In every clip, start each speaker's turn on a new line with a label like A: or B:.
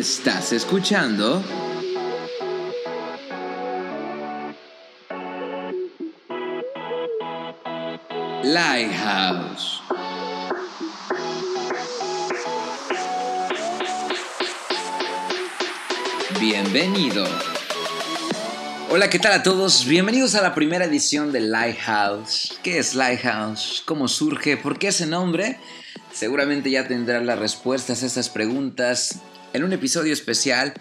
A: Estás escuchando Lighthouse. Bienvenido. Hola, ¿qué tal a todos? Bienvenidos a la primera edición de Lighthouse. ¿Qué es Lighthouse? ¿Cómo surge? ¿Por qué ese nombre? Seguramente ya tendrás las respuestas a estas preguntas en un episodio especial.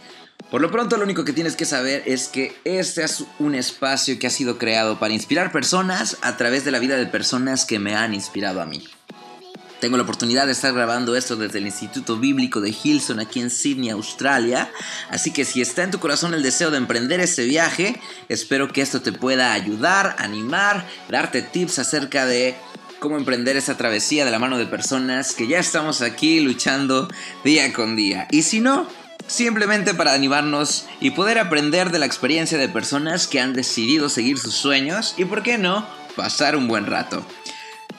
A: Por lo pronto lo único que tienes que saber es que este es un espacio que ha sido creado para inspirar personas a través de la vida de personas que me han inspirado a mí. Tengo la oportunidad de estar grabando esto desde el Instituto Bíblico de Hilson aquí en Sydney, Australia. Así que si está en tu corazón el deseo de emprender ese viaje, espero que esto te pueda ayudar, animar, darte tips acerca de cómo emprender esa travesía de la mano de personas que ya estamos aquí luchando día con día. Y si no, simplemente para animarnos y poder aprender de la experiencia de personas que han decidido seguir sus sueños y, por qué no, pasar un buen rato.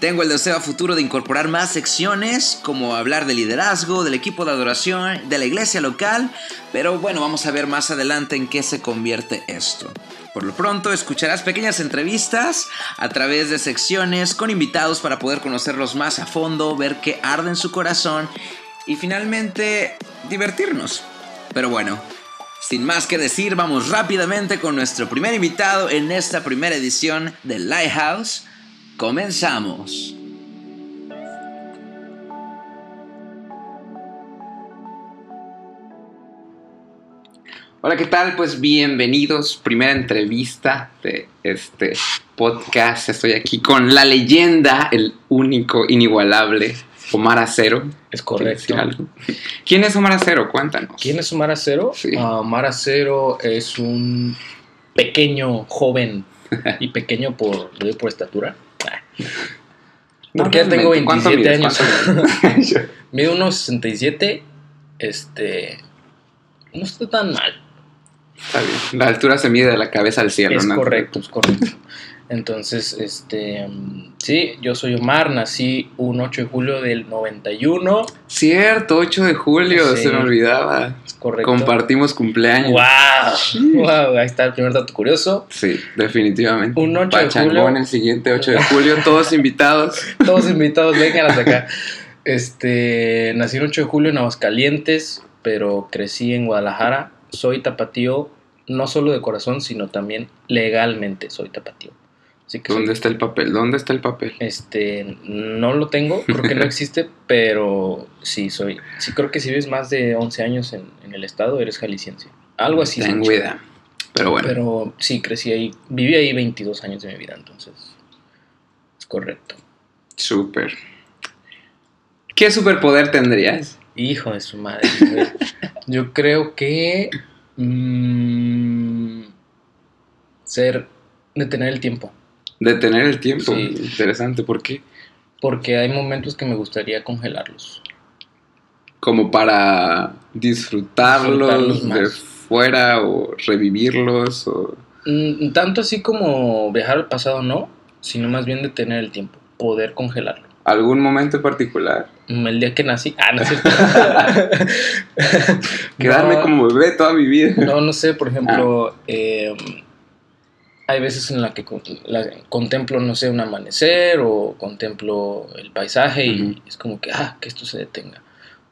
A: Tengo el deseo a futuro de incorporar más secciones, como hablar de liderazgo, del equipo de adoración, de la iglesia local, pero bueno, vamos a ver más adelante en qué se convierte esto. Por lo pronto escucharás pequeñas entrevistas a través de secciones con invitados para poder conocerlos más a fondo, ver qué arde en su corazón y finalmente divertirnos. Pero bueno, sin más que decir, vamos rápidamente con nuestro primer invitado en esta primera edición de Lighthouse. Comenzamos. Hola, ¿qué tal? Pues bienvenidos. Primera entrevista de este podcast. Estoy aquí con la leyenda, el único, inigualable, Omar Acero.
B: Es correcto.
A: ¿Quién es Omar Acero? Cuéntanos.
B: ¿Quién es Omar Acero?
A: Sí.
B: Ah, Omar Acero es un pequeño joven y pequeño por, por estatura. Porque ya tengo
A: Normalmente, ¿cuánto
B: 27
A: mides?
B: años. Mido unos 67. Este. No está tan mal.
A: Está bien. La altura se mide de la cabeza al cielo,
B: es
A: ¿no?
B: correcto, es correcto. Entonces, este. Sí, yo soy Omar. Nací un 8 de julio del 91.
A: Cierto, 8 de julio,
B: Sí.
A: se me olvidaba.
B: Es correcto.
A: Compartimos cumpleaños.
B: ¡Wow! ¡Wow! Ahí está el primer dato curioso.
A: Sí, definitivamente.
B: Un 8 de julio.
A: el siguiente 8 de julio, todos invitados.
B: Todos invitados, vengan hasta acá. Este, nací el 8 de julio en Aguascalientes, pero crecí en Guadalajara. Soy tapatío, no solo de corazón, sino también legalmente soy tapatío. Así que soy-
A: ¿Dónde está el papel? ¿Dónde está el papel?
B: este, no lo tengo, creo que no existe, pero sí soy. Sí creo que si vives más de 11 años en, en el estado, eres jalisciense. Algo así.
A: Tengo idea. Pero bueno,
B: Pero sí, crecí ahí, viví ahí 22 años de mi vida, entonces es correcto.
A: súper. ¿Qué superpoder tendrías?
B: Hijo de su madre. güey. Yo creo que. mm, ser. detener el tiempo.
A: Detener el tiempo.
B: Sí.
A: Interesante, ¿por qué?
B: Porque hay momentos que me gustaría congelarlos.
A: Como para disfrutarlos,
B: Disfrutarlos
A: de fuera o revivirlos o...
B: Mm, tanto así como viajar al pasado, no. Sino más bien detener el tiempo. Poder congelarlo.
A: ¿Algún momento en particular?
B: Mm, El día que nací. Ah, no cierto.
A: Quedarme
B: No,
A: como bebé toda mi vida.
B: No, no sé, por ejemplo,
A: Ah.
B: eh, hay veces en la que con- la- contemplo, no sé, un amanecer o contemplo el paisaje y es como que, ah, que esto se detenga.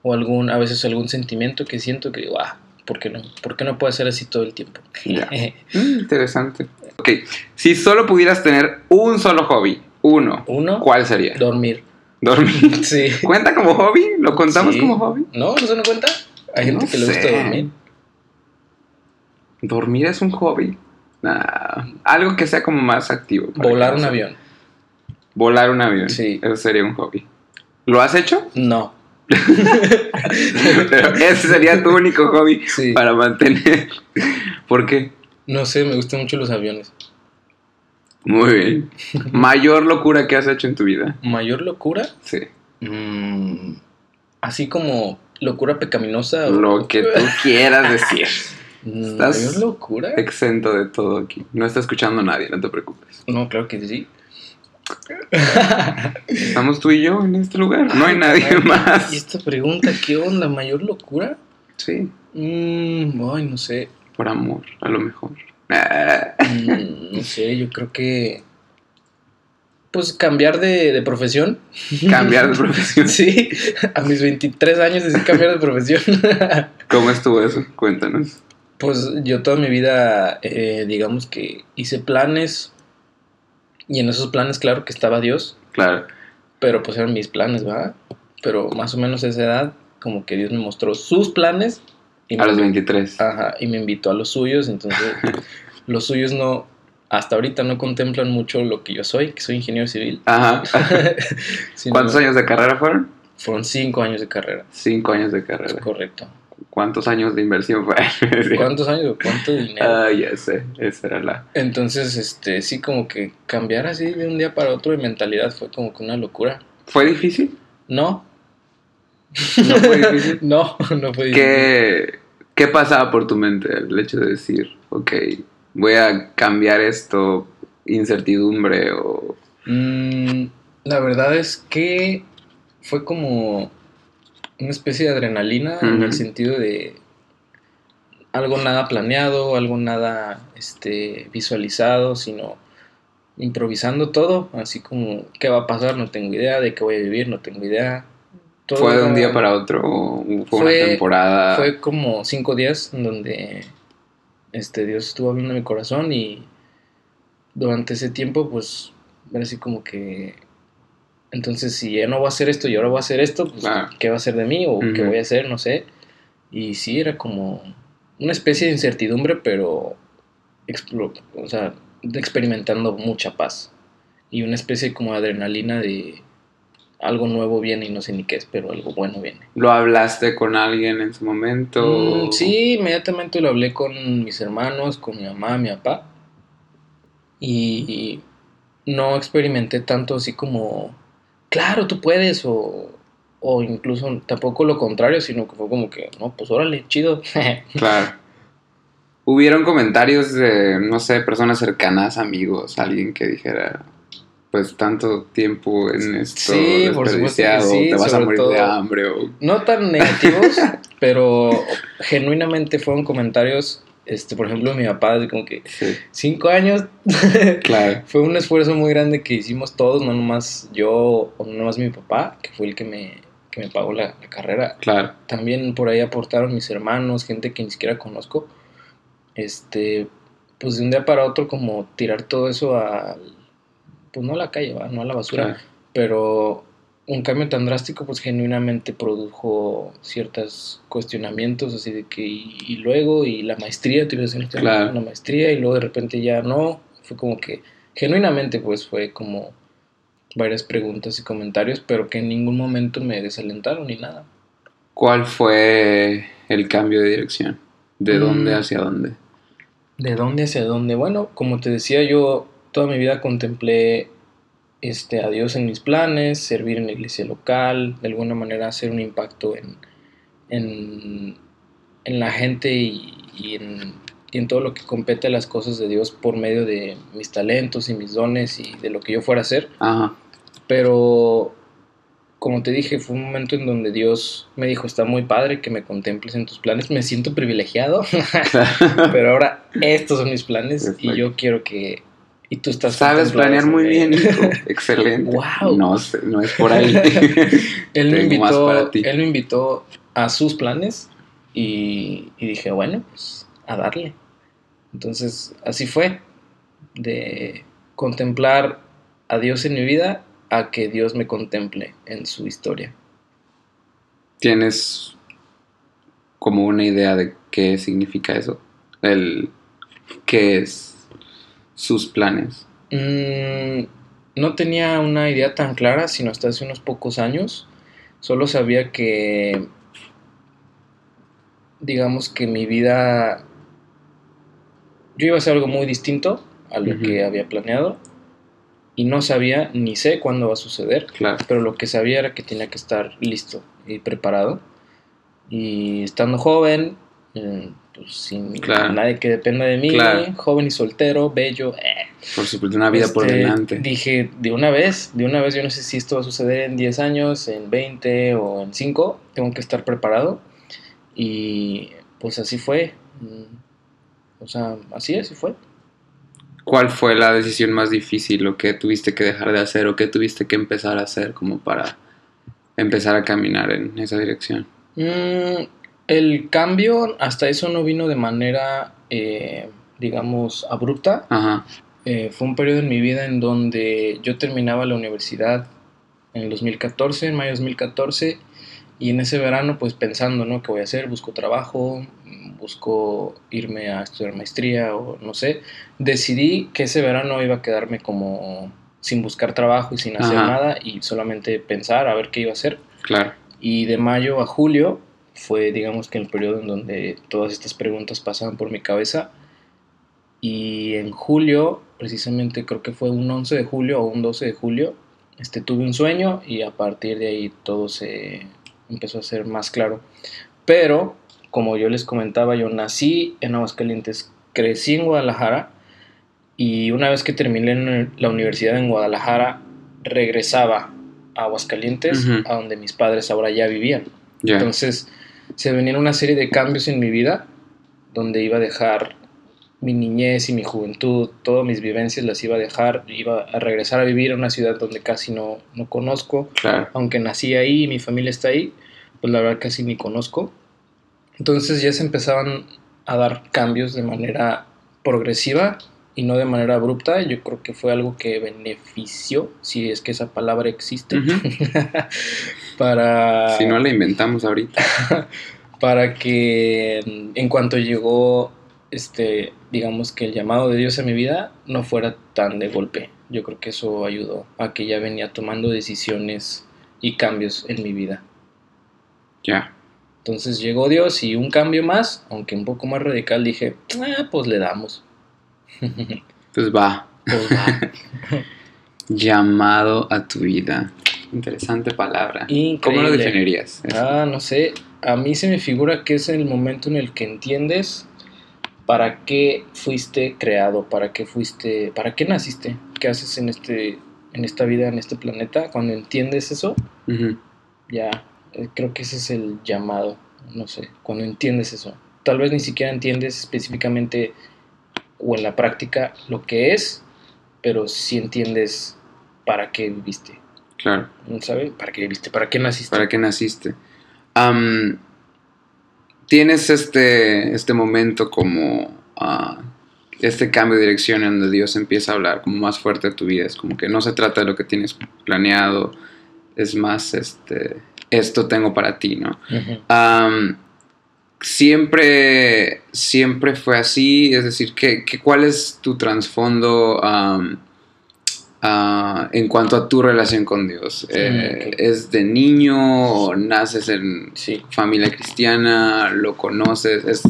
B: O algún, a veces algún sentimiento que siento que digo, ah, ¿por qué no? ¿Por qué no puede ser así todo el tiempo?
A: Ya. Mm, interesante. Ok, si solo pudieras tener un solo hobby, uno,
B: Uno,
A: ¿cuál sería?
B: dormir.
A: Dormir.
B: Sí.
A: ¿Cuenta como hobby? ¿Lo contamos
B: Sí.
A: como hobby?
B: ¿No? ¿No se dan cuenta? Hay gente
A: No
B: que le gusta dormir.
A: ¿Dormir es un hobby? Nah, algo que sea como más activo.
B: Volar un
A: no sea-
B: avión.
A: Volar un avión.
B: Sí.
A: Eso sería un hobby. ¿Lo has hecho?
B: No.
A: Pero ese sería tu único hobby
B: Sí.
A: para mantener. ¿Por qué?
B: No sé, me gustan mucho los aviones.
A: Muy bien. Mayor locura que has hecho en tu vida.
B: Mayor locura.
A: Sí.
B: Mm, así como locura pecaminosa. o-
A: Lo que tú quieras decir. Estás-
B: ¿Mayor locura?
A: Exento de todo aquí. No está escuchando nadie, no te preocupes.
B: No, claro que sí.
A: Estamos tú y yo en este lugar. No hay
B: Ay,
A: nadie
B: caray.
A: más.
B: Y esta pregunta, ¿qué onda? ¿Mayor locura?
C: Sí,
B: Mm, ay, no sé.
C: Por amor, a lo mejor.
B: Mm, no sé, yo creo que. Pues cambiar de, de profesión.
C: Cambiar de profesión.
B: Sí, a mis 23 años decidí cambiar de profesión.
C: ¿Cómo estuvo eso? Cuéntanos.
B: Pues yo toda mi vida, eh, digamos que hice planes. Y en esos planes, claro que estaba Dios.
C: Claro.
B: Pero pues eran mis planes, ¿verdad? Pero más o menos a esa edad, como que Dios me mostró sus planes. Y
C: A los 23.
B: Ajá, y me invitó a los suyos, entonces los suyos no, hasta ahorita no contemplan mucho lo que yo soy, que soy ingeniero civil.
C: Ajá.
B: sino
C: ¿Cuántos años de carrera fueron?
B: Fueron cinco años de carrera,
C: Cinco años de
B: es
C: carrera.
B: correcto.
C: ¿Cuántos años de inversión fue?
B: ¿Cuántos años cuánto dinero?
C: Ah, ya sé. Esa era la.
B: Entonces, este, sí, como que cambiar así de un día para otro de mentalidad fue como que una locura.
C: ¿Fue difícil?
B: No,
C: ¿No fue difícil?
B: no, no fue difícil.
C: ¿Qué, ¿Qué pasaba por tu mente el hecho de decir, ok, voy a cambiar esto, incertidumbre o...
B: Mm, la verdad es que fue como una especie de adrenalina en el sentido de algo nada planeado, algo nada este, visualizado, sino improvisando todo, así como qué va a pasar, no tengo idea, de qué voy a vivir, no tengo idea. Todo
C: ¿Fue de un día para otro o fue,
B: Fue-
C: una temporada?
B: Fue como cinco días en donde este, Dios estuvo hablando en mi corazón y durante ese tiempo, pues, era así como que. Entonces, si ya no voy a hacer esto y ahora voy a hacer esto, pues. ¿qué va a hacer de mí? O qué voy a hacer, no sé. Y sí, era como una especie de incertidumbre, pero. o sea, experimentando mucha paz. Y una especie como de adrenalina de. Algo nuevo viene y no sé ni qué es, pero algo bueno viene.
C: ¿Lo hablaste con alguien en su momento?
B: Mm, sí, inmediatamente lo hablé con mis hermanos, con mi mamá, mi papá. Y no experimenté tanto así como, claro, tú puedes, o, o incluso tampoco lo contrario, sino que fue como que, no, pues órale, chido.
C: Claro. ¿Hubieron comentarios de, no sé, personas cercanas, amigos, alguien que dijera, pues tanto tiempo en esto
B: Sí, por
C: desperdiciado,
B: sí,
C: te vas a morir de
B: todo-
C: hambre o...
B: No tan negativos, pero genuinamente fueron comentarios, este, por ejemplo, de mi papá, de como que,
C: Sí,
B: cinco años,
C: claro.
B: Fue un esfuerzo muy grande que hicimos todos, no nomás yo o no nomás mi papá, que fue el que me, que me pagó la, la carrera.
C: Claro,
B: También por ahí aportaron mis hermanos, gente que ni siquiera conozco. Este, pues de un día para otro como tirar todo eso a, pues no a la calle, ¿va? no a la basura,
C: claro.
B: pero un cambio tan drástico pues genuinamente produjo ciertos cuestionamientos así de que y, y luego y la maestría, tuve que hacer
C: Claro.
B: una maestría y luego de repente ya no, fue como que genuinamente pues fue como varias preguntas y comentarios, pero que en ningún momento me desalentaron ni nada.
C: ¿Cuál fue el cambio de dirección? ¿De
B: Mm.
C: dónde hacia dónde?
B: ¿De dónde hacia dónde? Bueno, como te decía, yo toda mi vida contemplé este, a Dios en mis planes, servir en la iglesia local, de alguna manera hacer un impacto en, en, en la gente y, y en, y en todo lo que compete a las cosas de Dios por medio de mis talentos y mis dones y de lo que yo fuera a hacer.
C: Ajá,
B: Pero, como te dije, fue un momento en donde Dios me dijo, está muy padre que me contemples en tus planes, me siento privilegiado. Pero ahora estos son mis planes y yo quiero que... Y tú estás...
C: Sabes planear muy bien, hijo. Excelente.
B: Guau.
C: No, no es por ahí.
B: él, me invitó, él me invitó a sus planes y, y dije, bueno, pues a darle. Entonces, así fue. De contemplar a Dios en mi vida a que Dios me contemple en su historia.
C: ¿Tienes como una idea de qué significa eso? El qué es sus planes.
B: Mm, no tenía una idea tan clara, sino hasta hace unos pocos años. Solo sabía que, digamos que mi vida, yo iba a hacer algo muy distinto a lo que había planeado y no sabía ni sé cuándo va a suceder,
C: Claro.
B: pero lo que sabía era que tenía que estar listo y preparado. Y estando joven, eh, pues sin
C: Claro.
B: nadie que dependa de mí,
C: Claro.
B: joven y soltero, bello, eh,
C: Por supuesto, una vida por
B: este,
C: delante.
B: Dije, de una vez, de una vez, yo no sé si esto va a suceder en 10 años, en 20 o en 5, tengo que estar preparado. Y pues así fue. Mm, o sea, así, así fue.
C: ¿Cuál fue la decisión más difícil o qué tuviste que dejar de hacer o qué tuviste que empezar a hacer como para empezar a caminar en esa dirección?
B: Mm, el cambio hasta eso no vino de manera, eh, digamos, abrupta.
C: Ajá.
B: Eh, fue un periodo en mi vida en donde yo terminaba la universidad en el 2014, en mayo de 2014, y en ese verano pues pensando, ¿no? ¿Qué voy a hacer? Busco trabajo, busco irme a estudiar maestría o no sé. Decidí que ese verano iba a quedarme como sin buscar trabajo y sin hacer
C: Ajá.
B: nada y solamente pensar a ver qué iba a hacer.
C: Claro.
B: Y de mayo a julio fue, digamos que el periodo en donde todas estas preguntas pasaban por mi cabeza. Y en julio, precisamente creo que fue un 11 de julio o un 12 de julio, este, tuve un sueño y a partir de ahí todo se empezó a ser más claro. Pero, como yo les comentaba, yo nací en Aguascalientes, crecí en Guadalajara y una vez que terminé en la universidad en Guadalajara, regresaba a Aguascalientes, a donde mis padres ahora ya vivían. Entonces, se venían una serie de cambios en mi vida, donde iba a dejar mi niñez y mi juventud, todas mis vivencias las iba a dejar, iba a regresar a vivir en una ciudad donde casi no, no conozco,
C: Claro.
B: aunque nací ahí y mi familia está ahí, pues la verdad casi ni conozco. Entonces ya se empezaban a dar cambios de manera progresiva y no de manera abrupta. Yo creo que fue algo que benefició, si es que esa palabra existe, para
C: Si no la inventamos ahorita.
B: para que en cuanto llegó este digamos que el llamado de Dios a mi vida no fuera tan de golpe. Yo creo que eso ayudó a que ya venía tomando decisiones y cambios en mi vida.
C: Ya.
B: Entonces llegó Dios y un cambio más, aunque un poco más radical, dije, ah, pues le damos.
C: Pues va.
B: Pues va.
C: Llamado a tu vida. Interesante palabra. ¿Cómo lo definirías? Eso.
B: Ah, no sé. A mí se me figura que es el momento en el que entiendes para qué fuiste creado, para qué fuiste, para qué naciste, qué haces en este, en esta vida, en este planeta. Cuando entiendes eso, ya eh, creo que ese es el llamado. No sé. Cuando entiendes eso, tal vez ni siquiera entiendes específicamente o en la práctica lo que es, pero sí entiendes para qué viviste.
C: Claro.
B: ¿No sabes? ¿Para qué viviste? ¿Para qué naciste?
C: ¿Para qué naciste? Am, Tienes este, este momento como ah, este cambio de dirección en donde Dios empieza a hablar como más fuerte a tu vida. Es como que no se trata de lo que tienes planeado, es más este, esto tengo para ti, ¿no? Siempre, siempre fue así, es decir, ¿qué, qué- cuál es tu trasfondo ah, en cuanto a tu relación con Dios? Eh. ¿Es de niño o naces en
B: Sí.
C: familia cristiana? ¿Lo conoces? Es,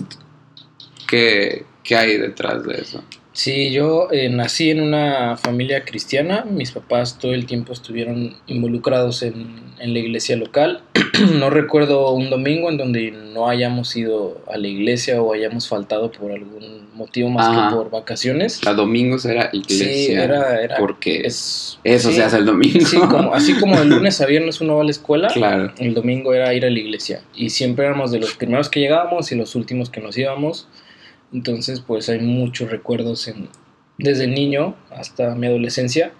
C: ¿qué, qué hay detrás de eso?
B: Sí, yo eh, nací en una familia cristiana. Mis papás todo el tiempo estuvieron involucrados en, en la iglesia local. no recuerdo un domingo en donde no hayamos ido a la iglesia o hayamos faltado por algún motivo más
C: Ajá.
B: que por vacaciones.
C: A domingos era iglesia.
B: Sí, era, era
C: porque
B: es,
C: eso
B: sí,
C: se hace el domingo.
B: sí, como, así como el lunes a viernes uno va a la escuela,
C: claro.
B: el domingo era ir a la iglesia. Y siempre éramos de los primeros que llegábamos y los últimos que nos íbamos. Entonces, pues hay muchos recuerdos en, desde niño hasta mi adolescencia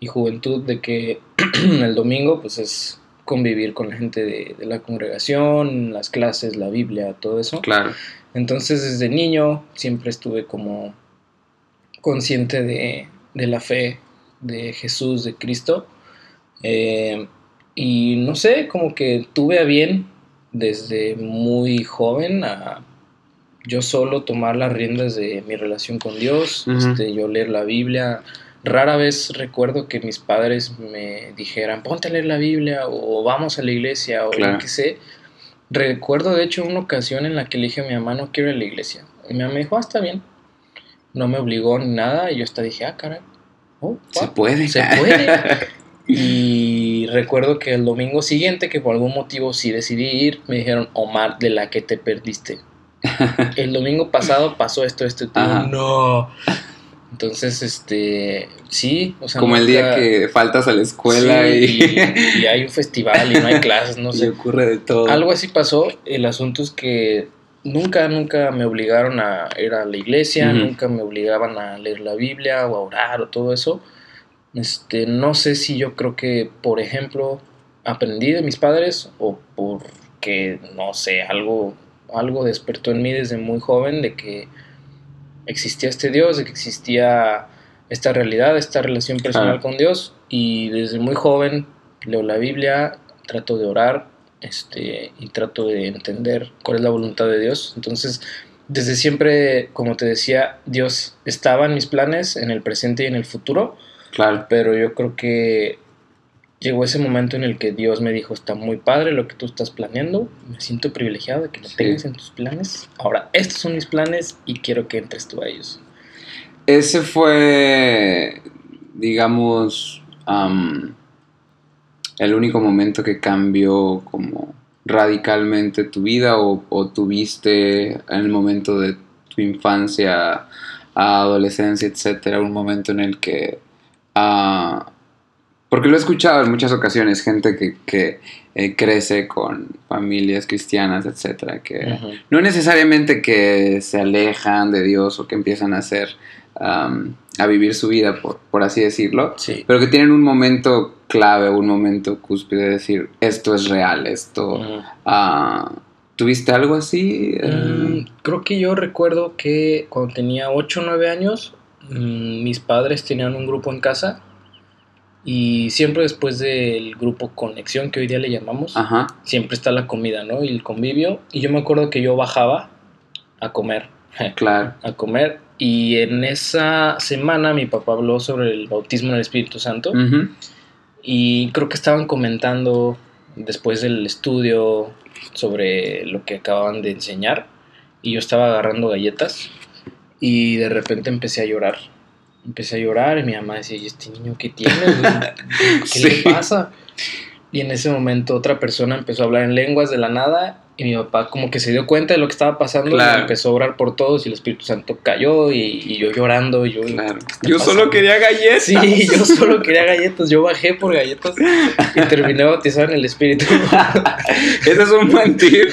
B: y juventud de que el domingo pues es convivir con la gente de, de la congregación, las clases, la Biblia, todo eso.
C: Claro.
B: Entonces desde niño siempre estuve como consciente de, de la fe de Jesús, de Cristo. Eh, y no sé, como que tuve a bien desde muy joven a yo solo tomar las riendas de mi relación con Dios, este, yo leer la Biblia. Rara vez recuerdo que mis padres me dijeran, ponte a leer la Biblia o vamos a la iglesia o
C: Claro.
B: yo qué sé. Recuerdo de hecho una ocasión en la que le dije a mi mamá no quiero ir a la iglesia. Y mi mamá me dijo, ah, está bien. No me obligó ni nada y yo hasta dije, ah, caray. Oh,
C: Se puede.
B: Se puede. Y recuerdo que el domingo siguiente, que por algún motivo sí decidí ir, me dijeron, Omar, de la que te perdiste. El domingo pasado pasó esto, esto,
C: Ajá.
B: no. Entonces, este, sí, o sea,
C: Como el día que faltas a la escuela
B: Sí,
C: y,
B: y, y hay un festival y no hay clases, no
C: y
B: sé.
C: ocurre de todo.
B: Algo así pasó. El asunto es que nunca, nunca me obligaron a ir a la iglesia, nunca me obligaban a leer la Biblia o a orar o todo eso. Este, no sé si yo creo que, por ejemplo, aprendí de mis padres o porque, no sé, algo, algo despertó en mí desde muy joven de que existía este Dios, de que existía esta realidad, esta relación personal
C: Claro.
B: con Dios y desde muy joven leo la Biblia, trato de orar este, y trato de entender cuál es la voluntad de Dios. Entonces, desde siempre, como te decía, Dios estaba en mis planes, en el presente y en el futuro,
C: Claro.
B: pero yo creo que llegó ese momento en el que Dios me dijo, está muy padre lo que tú estás planeando, me siento privilegiado de que lo
C: Sí.
B: tengas en tus planes. Ahora, estos son mis planes y quiero que entres tú a ellos.
C: Ese fue, digamos, am, el único momento que cambió como radicalmente tu vida o, o tuviste en el momento de tu infancia, adolescencia, etcétera, un momento en el que... ah, porque lo he escuchado en muchas ocasiones, gente que, que, eh, crece con familias cristianas, etcétera, que no necesariamente que se alejan de Dios o que empiezan a hacer, am, a vivir su vida, por, por así decirlo,
B: Sí.
C: pero que tienen un momento clave, un momento cúspide de decir, esto es real, esto... Ah, ¿Tuviste algo así?
B: Mm, creo que yo recuerdo que cuando tenía 8 o 9 años, mm, mis padres tenían un grupo en casa y siempre después del grupo Conexión, que hoy día le llamamos,
C: Ajá,
B: siempre está la comida, ¿no? Y el convivio. Y yo me acuerdo que yo bajaba a comer,
C: claro.
B: a comer. Y en esa semana mi papá habló sobre el bautismo en el Espíritu Santo. Y creo que estaban comentando después del estudio sobre lo que acababan de enseñar. Y yo estaba agarrando galletas. Y de repente empecé a llorar. Empecé a llorar y mi mamá decía, ¿y este niño qué tiene? ¿Qué
C: Sí.
B: le pasa? Y en ese momento otra persona empezó a hablar en lenguas de la nada y mi papá como que se dio cuenta de lo que estaba pasando
C: Claro.
B: y empezó a orar por todos y el Espíritu Santo cayó y, y yo llorando. Y yo,
C: Claro.
B: ¿qué está
C: Yo solo quería galletas.
B: Sí, yo solo quería galletas. Yo bajé por galletas y terminé bautizado en el Espíritu.
C: Ese es un buen tip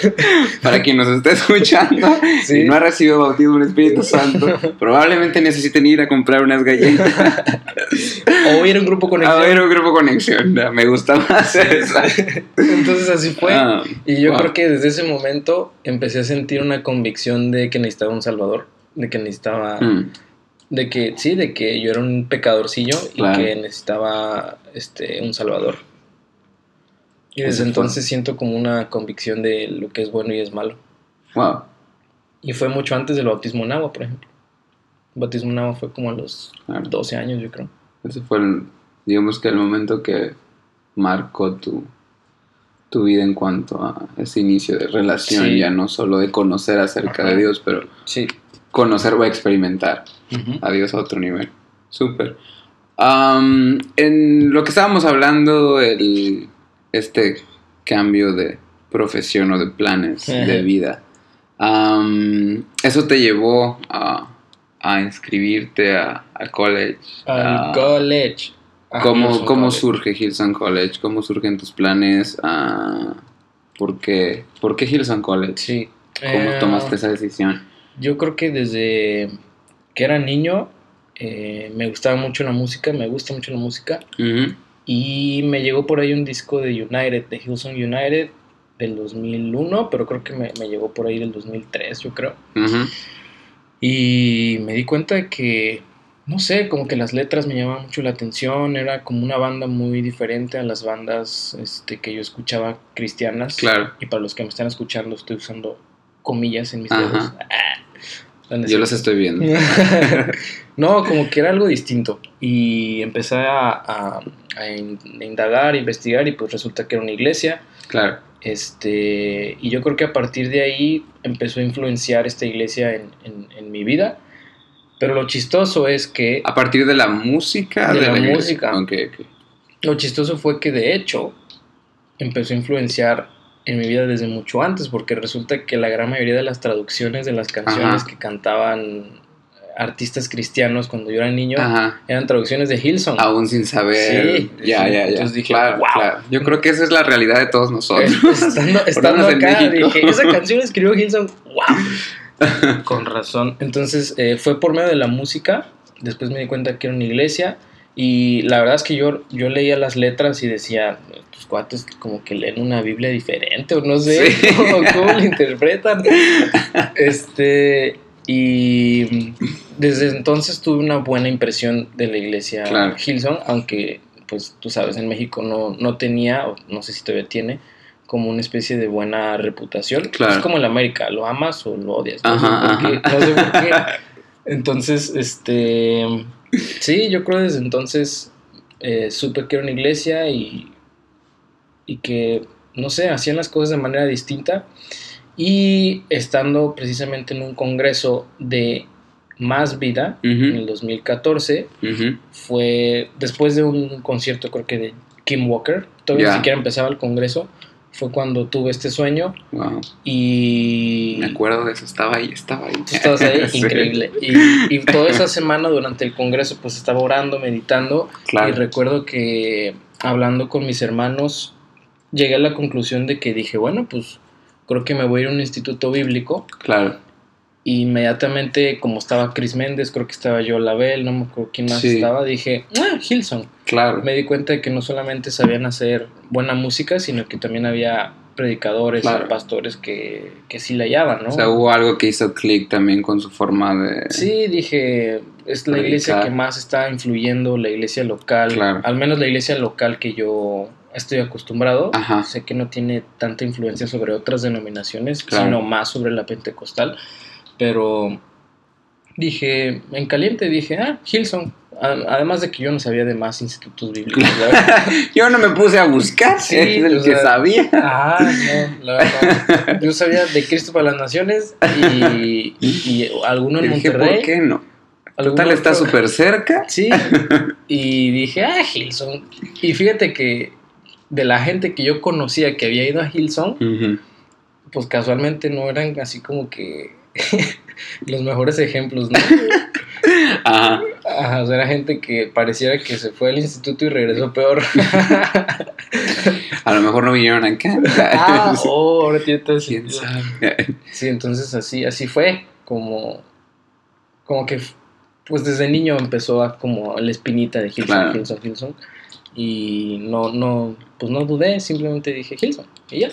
C: para quien nos esté escuchando
B: Sí.
C: y no ha recibido bautismo en el Espíritu Santo. Probablemente necesiten ir a comprar unas galletas.
B: O ir a un grupo
C: A
B: conexión.
C: ver, un grupo conexión. Me gusta más esa.
B: Entonces así fue.
C: Ah,
B: Y yo
C: wow.
B: creo que desde ese momento empecé a sentir una convicción de que necesitaba un salvador. De que necesitaba.
C: Mm,
B: De que, sí, de que yo era un pecadorcillo y que necesitaba este, un salvador. Y desde entonces siento como una convicción de lo que es bueno y es malo.
C: wow.
B: Y fue mucho antes del bautismo en agua, por ejemplo. El bautismo en agua fue como a los
C: Claro.
B: 12 años, yo creo.
C: Ese fue, el- digamos que el momento que marcó tu, tu vida en cuanto a ese inicio de relación,
B: Sí.
C: ya no solo de conocer acerca
B: Ajá.
C: de Dios, pero
B: Sí.
C: conocer o experimentar a Dios a otro nivel. Súper. En lo que estábamos hablando, el, este cambio de profesión o de planes de vida, ¿eso te llevó a, a inscribirte a- college?
B: Al college. Ah,
C: ¿Cómo, cómo
B: College.
C: surge Hillsong College? ¿Cómo surgen tus planes? Ah, ¿por, qué, ¿Por qué Hillsong College?
B: Sí.
C: ¿Cómo
B: Eh,
C: tomaste esa decisión?
B: Yo creo que desde que era niño eh, me gustaba mucho la música, me gusta mucho la música. Y me llegó por ahí un disco de United, de Hillsong United, del 2001, pero creo que me, me llegó por ahí del 2003, yo creo. Y me di cuenta de que, no sé, como que las letras me llamaban mucho la atención, era como una banda muy diferente a las bandas este, que yo escuchaba cristianas.
C: Claro.
B: Y para los que me están escuchando, estoy usando comillas en mis
C: Ajá.
B: dedos. Ah,
C: Yo los estoy viendo.
B: no, como que era algo distinto. Y empecé a, a- a in- a indagar, a investigar, y pues resulta que era una iglesia.
C: Claro.
B: Este, y yo creo que a partir de ahí empezó a influenciar esta iglesia en, en- en mi vida. Pero lo chistoso es que
C: A partir de la música.
B: De la
C: iglesia.
B: música.
C: Ok, ok.
B: lo chistoso fue que de hecho empezó a influenciar en mi vida desde mucho antes, porque resulta que la gran mayoría de las traducciones de las canciones
C: Ajá.
B: que cantaban artistas cristianos cuando yo era niño
C: Ajá.
B: eran traducciones de Hillsong.
C: Aún sin saber.
B: Sí,
C: ya, ya, ya.
B: Entonces dije,
C: claro,
B: "Wow".
C: claro. Yo creo que esa es la realidad de todos nosotros.
B: Estando estando acá, dije, esa canción la escribió Hillsong, wow. Con razón. Entonces eh, fue por medio de la música. Después me di cuenta que era una iglesia. Y la verdad es que yo, yo leía las letras y decía, tus cuates como que leen una Biblia diferente o no sé
C: Sí.
B: cómo, cómo lo interpretan. Este, y desde entonces tuve una buena impresión de la iglesia
C: Claro.
B: Hillsong, aunque pues tú sabes, en México no, no tenía, o no sé si todavía tiene, como una especie de buena reputación.
C: Claro.
B: Es como en América, lo amas o lo odias. No,
C: Ajá,
B: sé, por qué, no sé por qué. Entonces, este, sí, yo creo desde entonces eh, supe que era una iglesia y, y que, no sé, hacían las cosas de manera distinta. Y estando precisamente en un congreso de Más Vida en el
C: Ujú,
B: 2014,
C: ujú.
B: fue después de un concierto creo que de Kim Walker, todavía ni siquiera empezaba el congreso, fue cuando tuve este sueño
C: Wow.
B: y
C: Me acuerdo de eso. Estaba ahí, estaba ahí.
B: tú estabas ahí,
C: Sí.
B: increíble. Y, y toda esa semana durante el congreso pues estaba orando, meditando y
C: Claro.
B: recuerdo que hablando con mis hermanos llegué a la conclusión de que dije, bueno, pues creo que me voy a ir a un instituto bíblico
C: Claro.
B: Inmediatamente como estaba Chris Méndez, creo que estaba yo Label, no me acuerdo quién más
C: Sí.
B: estaba, dije, ah, Hillsong.
C: Claro.
B: me di cuenta de que no solamente sabían hacer buena música, sino que también había predicadores
C: Claro.
B: pastores que, que sí la hallaban, ¿no?
C: O sea, hubo algo que hizo clic también con su forma de.
B: Sí, dije, es la iglesia que más está influyendo, la iglesia local,
C: Claro.
B: al menos la iglesia local que yo estoy acostumbrado.
C: Ajá.
B: Sé que no tiene tanta influencia sobre otras denominaciones,
C: Claro.
B: sino más sobre la pentecostal, pero dije, en caliente dije, ah, Hillsong. A- Además de que yo no sabía de más institutos bíblicos.
C: Yo no me puse a buscar,
B: Sí,
C: es el que
B: sea,
C: sabía.
B: Ah, no, la verdad. Yo sabía de Cristo para las Naciones y, y alguno en
C: dije,
B: Monterrey.
C: ¿por qué no? Total, está súper cerca.
B: Sí. Y dije, ah, Hilson. Y fíjate que de la gente que yo conocía que había ido a Hilson,
C: Ujú.
B: pues casualmente no eran así como que los mejores ejemplos, ¿no?
C: Ajá.
B: Ajá, o sea, era gente que pareciera que se fue al instituto y regresó peor.
C: A lo mejor no vinieron acá.
B: ah, oh, ahora tiene todo. Sí, entonces así, así fue, como, como que, pues desde niño empezó a como la espinita de Hilson,
C: Claro.
B: Hilson, Hilson, y no, no, pues no dudé, simplemente dije Hilson, y ya,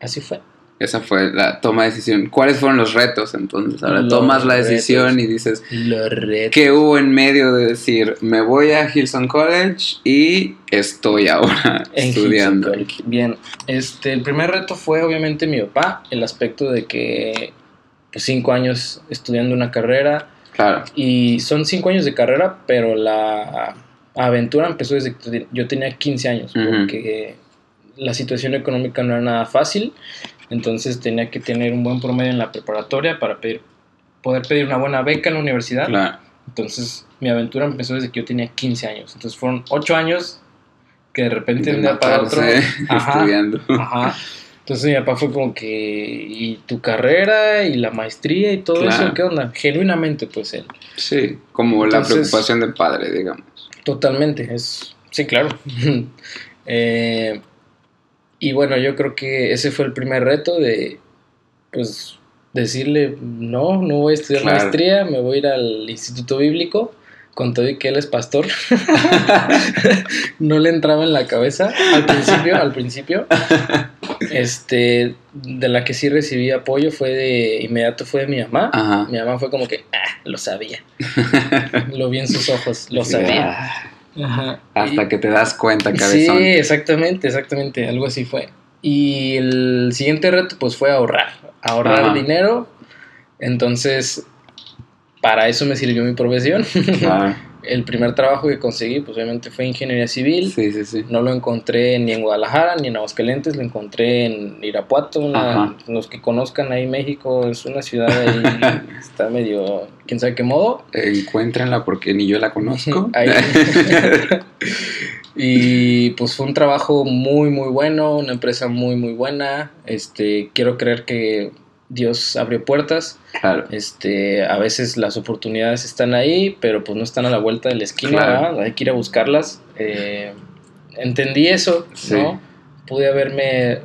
B: así fue.
C: Esa fue la toma de decisión. ¿Cuáles fueron los retos entonces? Ahora
B: Los
C: tomas la decisión
B: retos.
C: y dices,
B: Lo reto.
C: ¿qué hubo en medio de decir, me voy a Hillsong College y estoy ahora
B: En
C: estudiando?
B: Hilson. Bien, este, el primer reto fue obviamente mi papá, el aspecto de que cinco años estudiando una carrera,
C: Claro,
B: Y son cinco años de carrera, pero la aventura empezó desde que yo tenía 15 años, porque la situación económica no era nada fácil, entonces tenía que tener un buen promedio en la preparatoria para pedir, poder pedir una buena beca en la universidad.
C: claro.
B: Entonces mi aventura empezó desde que yo tenía 15 años, entonces fueron 8 años que de repente
C: De
B: un día para otro... Ajá,
C: estudiando.
B: Ajá. Entonces mi papá fue como que, ¿y tu carrera y la maestría y todo
C: Claro.
B: eso? ¿Qué onda? Genuinamente, pues él.
C: Sí, como la preocupación del padre, digamos.
B: Totalmente, es... Sí, claro. Eh, y bueno, yo creo que ese fue el primer reto de, pues, decirle, no, no voy a estudiar
C: Claro.
B: maestría, me voy a ir al Instituto Bíblico, con todo y que él es pastor. no le entraba en la cabeza al principio, al principio. Este, de la que sí recibí apoyo fue de, inmediato fue de mi mamá.
C: Ajá.
B: Mi mamá fue como que, ah, lo sabía. lo vi en sus ojos, lo sabía.
C: ah,
B: Ajá.
C: Hasta
B: Y-
C: que te das cuenta,
B: Sí,
C: cabezón.
B: exactamente, exactamente, algo así fue. Y el siguiente reto pues fue ahorrar, ahorrar
C: Ajá.
B: dinero. Entonces, para eso me sirvió mi profesión.
C: Claro.
B: el primer trabajo que conseguí pues obviamente fue ingeniería civil.
C: Sí, sí, sí.
B: No lo encontré ni en Guadalajara ni en Aguascalientes, lo encontré en Irapuato. una- los que conozcan ahí México, es una ciudad ahí, está medio, quién sabe qué modo.
C: Encuéntrenla porque ni yo la conozco.
B: Ahí. y pues fue un trabajo muy muy bueno, una empresa muy muy buena. Este, quiero creer que Dios abrió puertas.
C: Claro.
B: Este, a veces las oportunidades están ahí, pero pues no están a la vuelta de la esquina. Hay que ir a buscarlas. Eh, entendí eso,
C: Sí.
B: ¿no? Pude haberme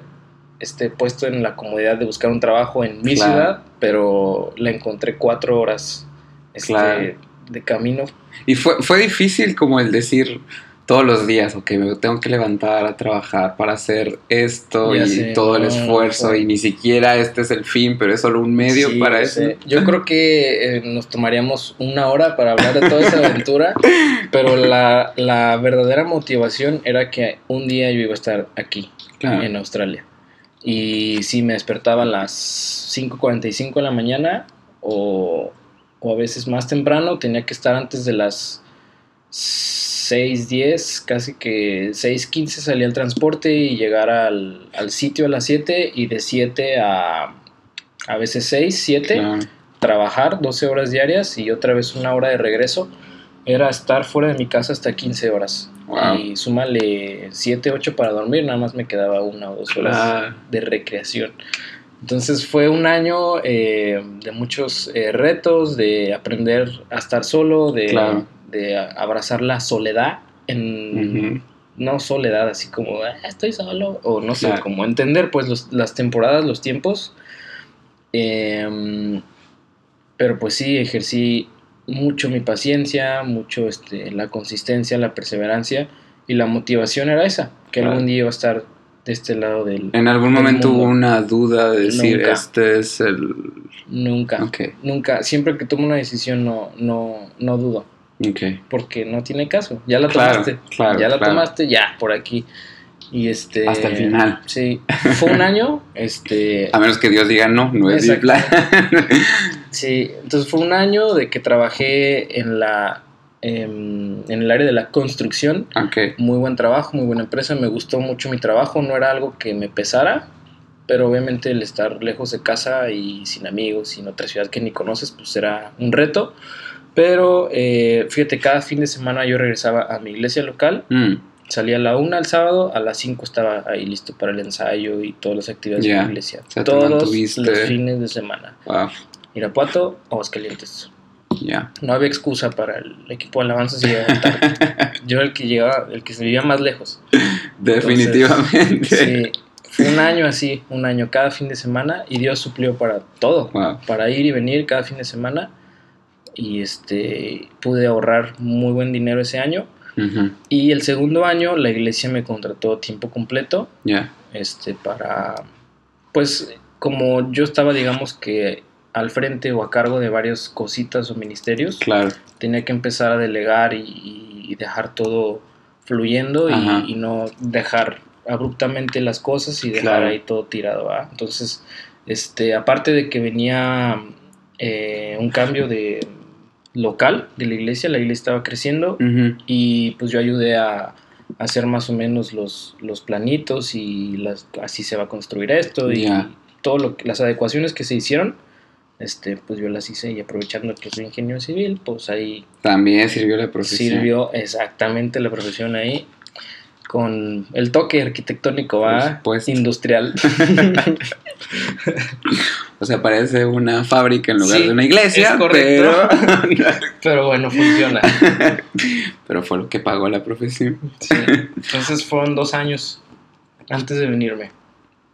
B: este, puesto en la comodidad de buscar un trabajo en mi
C: Claro.
B: ciudad, pero la encontré cuatro horas este,
C: Claro.
B: de camino.
C: Y fue, fue difícil como el decir todos los días, ok, me tengo que levantar a trabajar para hacer esto
B: Ya
C: y
B: sé,
C: todo el
B: no,
C: esfuerzo
B: fue-
C: y ni siquiera este es el fin, pero es solo un medio
B: Sí,
C: para eso.
B: sé. Yo creo que eh, nos tomaríamos una hora para hablar de toda esa aventura, pero la, la verdadera motivación era que un día yo iba a estar aquí,
C: Claro.
B: en Australia. Y si me despertaba a las 5.45 de la mañana o, o a veces más temprano, tenía que estar antes de las 6.10, casi que 6.15 salía el transporte y llegar al, al sitio a las 7 y de 7 a a veces 6, 7
C: Claro.
B: trabajar 12 horas diarias y otra vez una hora de regreso. Era estar fuera de mi casa hasta 15 horas.
C: Wow.
B: Y súmale 7, 8 para dormir, nada más me quedaba una o dos horas
C: Claro.
B: de recreación. Entonces fue un año eh, de muchos eh, retos, de aprender a estar solo, de,
C: Claro.
B: de abrazar la soledad en, no soledad así como "Ah, estoy solo o no sé como entender pues los- las temporadas los tiempos Em, pero pues sí ejercí mucho mi paciencia mucho este la consistencia la perseverancia y la motivación era esa que
C: Claro.
B: algún día iba a estar este lado del
C: En algún
B: del
C: momento
B: mundo.
C: hubo una duda de decir,
B: Nunca.
C: este es el...
B: nunca. Nunca. Siempre que tomo una decisión no no no dudo. Porque no tiene caso. Ya la
C: Claro,
B: tomaste.
C: claro,
B: ya la
C: claro.
B: tomaste ya por aquí. Y este
C: Hasta el final.
B: sí. Fue un año este
C: A menos que Dios diga no, no es mi plan.
B: sí. Entonces fue un año de que trabajé en la em, en el área de la construcción.
C: Ok,
B: muy buen trabajo muy buena empresa. Me gustó mucho mi trabajo. No era algo que me pesara pero obviamente el estar lejos de casa y sin amigos y en otra ciudad que ni conoces pues era un reto. Pero eh, fíjate cada fin de semana yo regresaba a mi iglesia local.
C: Mm,
B: Salía a la una el sábado, a las 5 estaba ahí listo para el ensayo y todas las actividades de
C: Ya.
B: la iglesia.
C: O sea,
B: Todos los fines de semana.
C: wow,
B: Irapuato, Aguascalientes. No había excusa para el equipo de alabanza si llegaba tarde. Yo era el que llegaba, el que se vivía más lejos.
C: Definitivamente.
B: Sí, fue un año así, un año cada fin de semana y Dios suplió para todo,
C: Wow.
B: para ir y venir cada fin de semana y este pude ahorrar muy buen dinero ese año y el segundo año la iglesia me contrató a tiempo completo
C: Ya.
B: este para pues como yo estaba digamos que al frente o a cargo de varias cositas o ministerios
C: Claro.
B: tenía que empezar a delegar y, y dejar todo fluyendo y, no dejar abruptamente las cosas y dejar
C: Claro.
B: ahí todo tirado ¿va? entonces este aparte de que venía eh, un cambio de local de la iglesia la iglesia estaba creciendo y pues yo ayudé a, hacer más o menos los, los planitos y las, así se va a construir esto y todo lo que, las adecuaciones que se hicieron este pues yo las hice y aprovechando que soy ingeniero civil pues ahí
C: También sirvió la profesión.
B: sirvió exactamente la profesión ahí con el toque arquitectónico ¿va? industrial
C: O sea, parece una fábrica en lugar
B: Sí,
C: de una iglesia,
B: es correcto.
C: pero...
B: pero bueno funciona
C: pero fue lo que pagó la profesión.
B: Sí. entonces fueron dos años antes de venirme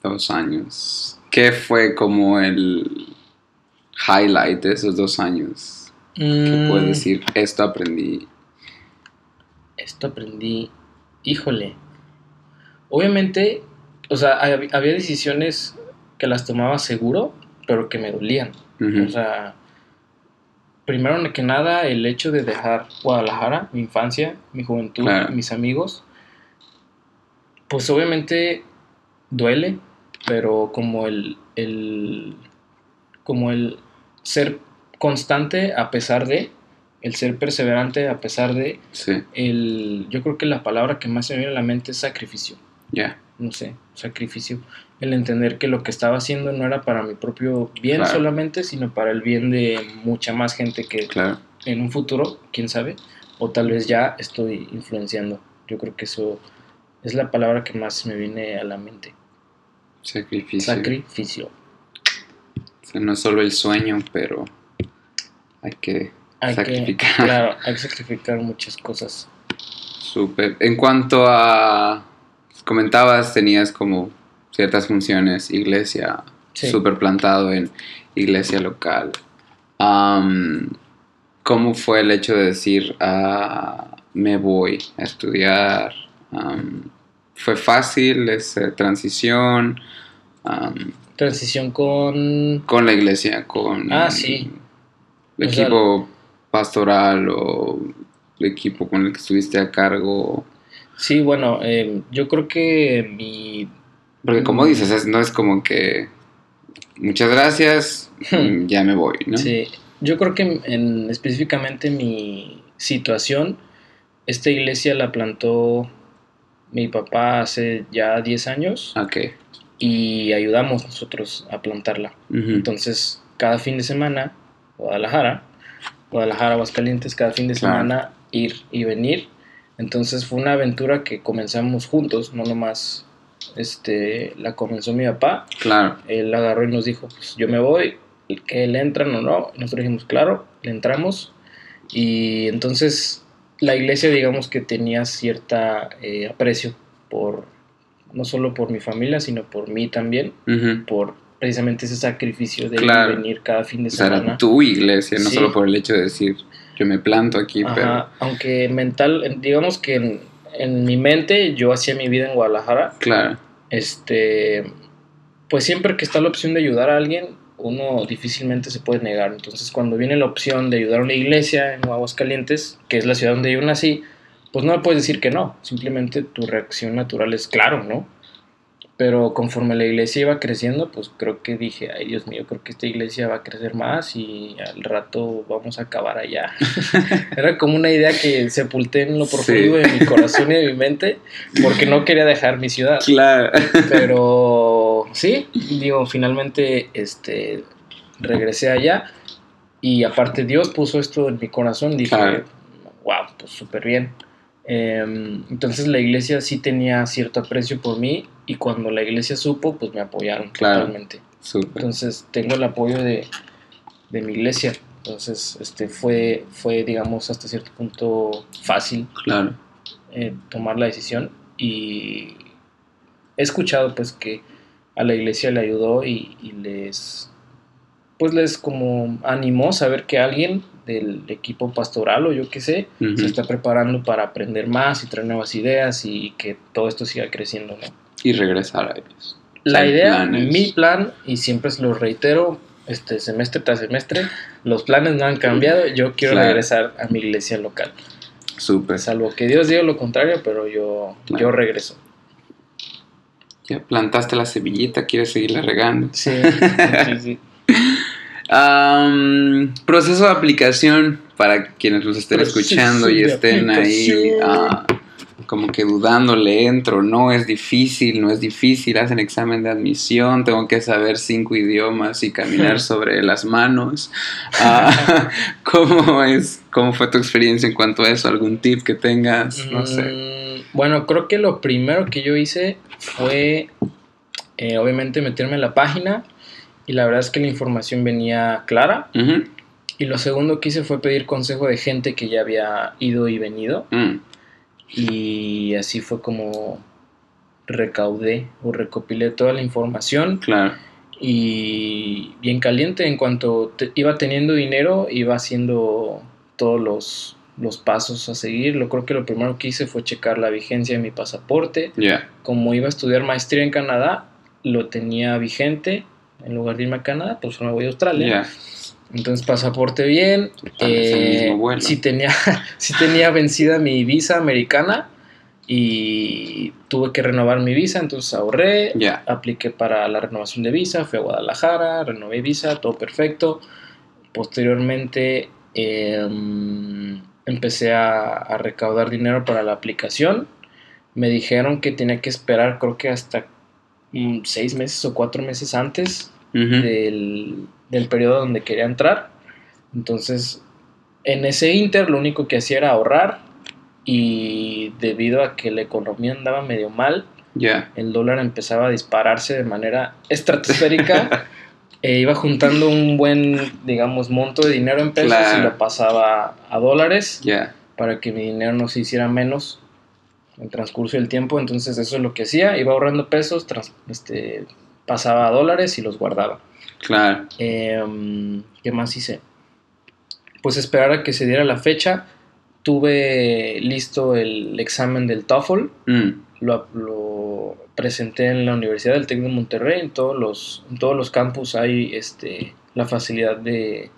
C: Dos años. ¿Qué fue como el highlight de esos dos años? ¿Qué
B: Mm,
C: puedes decir? Esto aprendí.
B: Esto aprendí, híjole. Obviamente, o sea, hab- había decisiones que las tomaba seguro, pero que me dolían. O sea, primero que nada, el hecho de dejar Guadalajara, mi infancia, mi juventud,
C: Claro.
B: mis amigos, pues obviamente duele, pero como el, el, como el ser constante a pesar de, el ser perseverante a pesar de,
C: Sí,
B: el, yo creo que la palabra que más se me viene a la mente es sacrificio
C: ya.
B: no sé, sacrificio. El entender que lo que estaba haciendo no era para mi propio bien
C: Claro.
B: solamente, sino para el bien de mucha más gente que
C: Claro.
B: en un futuro, quién sabe, o tal vez ya estoy influenciando. Yo creo que eso es la palabra que más me viene a la mente.
C: Sacrificio.
B: Sacrificio.
C: Sea, no es solo el sueño, pero hay que
B: Hay que,
C: sacrificar.
B: claro, hay que sacrificar muchas cosas.
C: Súper. En cuanto a. Comentabas, tenías como ciertas funciones, iglesia,
B: Sí.
C: súper plantado en iglesia local. ¿Cómo fue el hecho de decir, ah, me voy a estudiar? ¿Fue fácil esa transición?
B: Transición con...
C: con la iglesia, con
B: Ah, sí.
C: el
B: O sea,
C: equipo pastoral o el equipo con el que estuviste a cargo.
B: Sí, bueno, eh, yo creo que mi...
C: Porque como
B: Mm.
C: dices, es- no es como que muchas gracias, mm, ya me voy, ¿no?
B: Sí, yo creo que en, específicamente mi situación, esta iglesia la plantó mi papá hace ya 10 años
C: Ok.
B: Y ayudamos nosotros a plantarla. Entonces, cada fin de semana, Guadalajara, Guadalajara, Aguascalientes, cada fin de
C: Claro.
B: semana ir y venir. Entonces fue una aventura que comenzamos juntos, no nomás este, la comenzó mi papá,
C: Claro,
B: él agarró y nos dijo, pues yo me voy, que le entran o no. Nosotros dijimos, claro, le entramos. Y entonces la iglesia, digamos que tenía cierta eh, aprecio por, no solo por mi familia, sino por mí también, por precisamente ese sacrificio de ir venir cada fin de
C: o sea,
B: semana.
C: tu iglesia, no
B: Sí.
C: solo por el hecho de decir, yo me planto aquí, pero...
B: Aunque mental, en- digamos que en, en mi mente yo hacía mi vida en Guadalajara,
C: Claro,
B: este, pues siempre que está la opción de ayudar a alguien, uno difícilmente se puede negar. Entonces, cuando viene la opción de ayudar a una iglesia en Aguascalientes, que es la ciudad donde yo nací, pues no me puedes decir que no. Simplemente tu reacción natural es claro, ¿no? Pero conforme la iglesia iba creciendo, pues creo que dije, ay Dios mío, creo que esta iglesia va a crecer más y al rato vamos a acabar allá. Era como una idea que sepulté en lo profundo
C: Sí.
B: de mi corazón y de mi mente, porque no quería dejar mi ciudad.
C: claro.
B: Pero sí, digo, finalmente este, regresé allá y aparte Dios puso esto en mi corazón, dije,
C: Claro.
B: wow, pues súper bien. Em, entonces la iglesia sí tenía cierto aprecio por mí y cuando la iglesia supo, pues me apoyaron
C: Claro.
B: totalmente. Entonces tengo el apoyo de, de mi iglesia. Entonces este, fue, fue, digamos, hasta cierto punto fácil
C: Claro.
B: eh, tomar la decisión y he escuchado pues que a la iglesia le ayudó y, y les pues les como animó saber que alguien del equipo pastoral o yo qué sé se está preparando para aprender más y traer nuevas ideas y que todo esto siga creciendo ¿no?
C: Y regresar a ellos.
B: la idea
C: planes.
B: mi plan y siempre se lo reitero este semestre tras semestre los planes no han cambiado yo quiero
C: Claro.
B: regresar a mi iglesia local
C: Súper.
B: salvo que Dios diga lo contrario pero yo
C: Claro.
B: yo regreso
C: Ya plantaste la semillita, quieres seguirla regando.
B: Sí, sí, sí.
C: Am, proceso de aplicación para quienes nos estén
B: Proceso
C: escuchando y estén ahí ah, como que dudando, le entro, no es difícil, no es difícil, hacen examen de admisión, tengo que saber cinco idiomas y caminar sobre las manos. Ah, ¿Cómo es? ¿Cómo fue tu experiencia en cuanto a eso? ¿Algún tip que tengas? No sé.
B: Mm, Bueno, creo que lo primero que yo hice fue, eh, obviamente, meterme en la página y la verdad es que la información venía clara. Y lo segundo que hice fue pedir consejo de gente que ya había ido y venido.
C: Mm,
B: y así fue como recaudé o recopilé toda la información.
C: Claro,
B: y bien caliente en cuanto te- iba teniendo dinero iba haciendo todos los, los pasos a seguir. Lo creo que lo primero que hice fue checar la vigencia de mi pasaporte.
C: Ya,
B: como iba a estudiar maestría en Canadá lo tenía vigente en lugar de irme a Canadá pues me voy a Australia entonces pasaporte bien eh, sí tenía sí tenía vencida mi visa americana y tuve que renovar mi visa entonces ahorré apliqué para la renovación de visa, fui a Guadalajara, renové visa, todo perfecto. Posteriormente em, empecé a, a recaudar dinero para la aplicación. Me dijeron que tenía que esperar creo que hasta mm, seis meses o cuatro meses antes del, del periodo donde quería entrar. Entonces, en ese inter lo único que hacía era ahorrar y debido a que la economía andaba medio mal,
C: ya,
B: el dólar empezaba a dispararse de manera estratosférica, eh, iba juntando un buen, digamos, monto de dinero en pesos
C: Claro.
B: y lo pasaba a dólares
C: Ya.
B: para que mi dinero no se hiciera menos en el transcurso del tiempo. Entonces eso es lo que hacía, iba ahorrando pesos, trans- este, pasaba a dólares y los guardaba.
C: Claro.
B: Em, ¿Qué más hice? Pues esperar a que se diera la fecha. Tuve listo el examen del TOEFL.
C: Mm,
B: Lo, lo presenté en la Universidad del TEC de Monterrey. En todos los, en todos los campus hay este, la facilidad de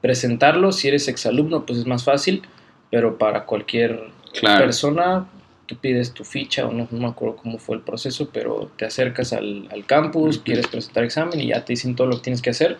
B: presentarlo. Si eres exalumno, pues es más fácil. Pero para cualquier
C: Claro.
B: persona, tú pides tu ficha o no, no me acuerdo cómo fue el proceso, pero te acercas al, al campus,
C: Ujú.
B: quieres presentar examen y ya te dicen todo lo que tienes que hacer.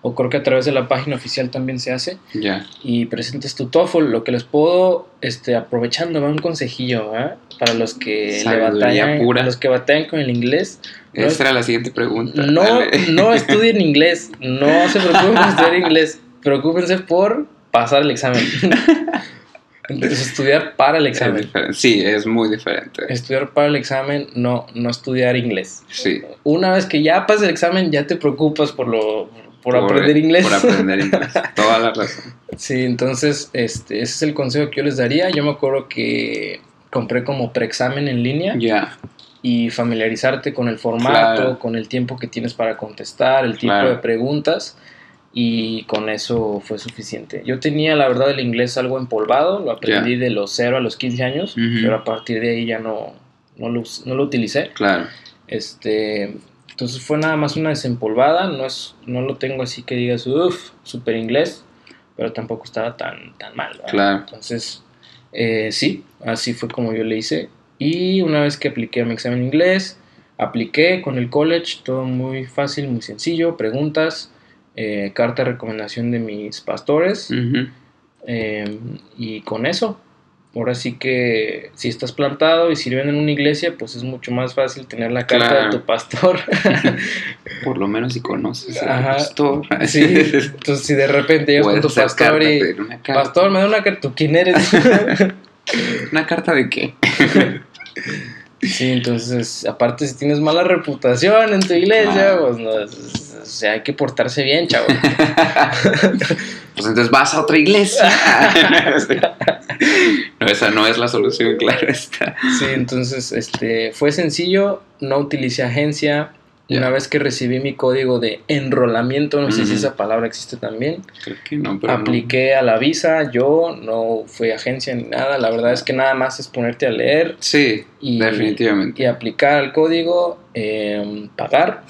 B: O creo que a través de la página oficial también se hace.
C: Ya.
B: Y presentes tu TOEFL. Lo que les puedo, este, aprovechando, va un consejillo, ¿eh? Para los que le batallan,
C: pura.
B: los que batallan con el inglés. No,
C: Esa era la siguiente pregunta.
B: no,
C: Dale.
B: no estudien inglés. No se preocupen por estudiar inglés. Preocúpense por pasar el examen. Entonces, estudiar para el examen.
C: Sí, es muy diferente.
B: Estudiar para el examen, no, no estudiar inglés.
C: Sí.
B: Una vez que ya pasas el examen, ya te preocupas por lo por, aprender inglés.
C: Por aprender inglés. Toda la razón.
B: Sí, entonces este, ese es el consejo que yo les daría. Yo me acuerdo que compré como preexamen en línea
C: Ya.
B: y familiarizarte con el formato,
C: Claro.
B: con el tiempo que tienes para contestar, el tipo
C: Claro.
B: de preguntas y con eso fue suficiente. Yo tenía la verdad el inglés algo empolvado, lo aprendí de los 0 a los 15 años, pero a partir de ahí ya no, no, lo, no lo utilicé.
C: Claro.
B: Este, entonces fue nada más una desempolvada, no, es, no lo tengo así que digas, uff, super inglés, pero tampoco estaba tan, tan mal. ¿verdad?
C: Claro.
B: Entonces, eh, sí, así fue como yo le hice. Y una vez que apliqué a mi examen de inglés, apliqué con el college, todo muy fácil, muy sencillo, preguntas, eh, carta de recomendación de mis pastores, eh, y con eso. Ahora sí que si estás plantado y sirven en una iglesia, pues es mucho más fácil tener la carta
C: Claro.
B: de tu pastor.
C: Por lo menos si conoces al pastor.
B: sí, entonces si de repente llegas con tu pastor y... Pastor, me da una carta. ¿Tú quién eres?
C: ¿Una carta de qué?
B: sí, entonces, aparte si tienes mala reputación en tu iglesia, pues no, o sea, hay que portarse bien, chavo.
C: Pues entonces vas a otra iglesia. no, esa no es la solución, claro está.
B: Sí, entonces, este, fue sencillo, no utilicé agencia. Una vez que recibí mi código de enrolamiento, no sé si esa palabra existe también,
C: Creo que no, pero no.
B: apliqué a la visa, yo no fui agencia ni nada, la verdad es que nada más es ponerte a leer
C: Sí,
B: y,
C: definitivamente.
B: y aplicar el código, eh, pagar,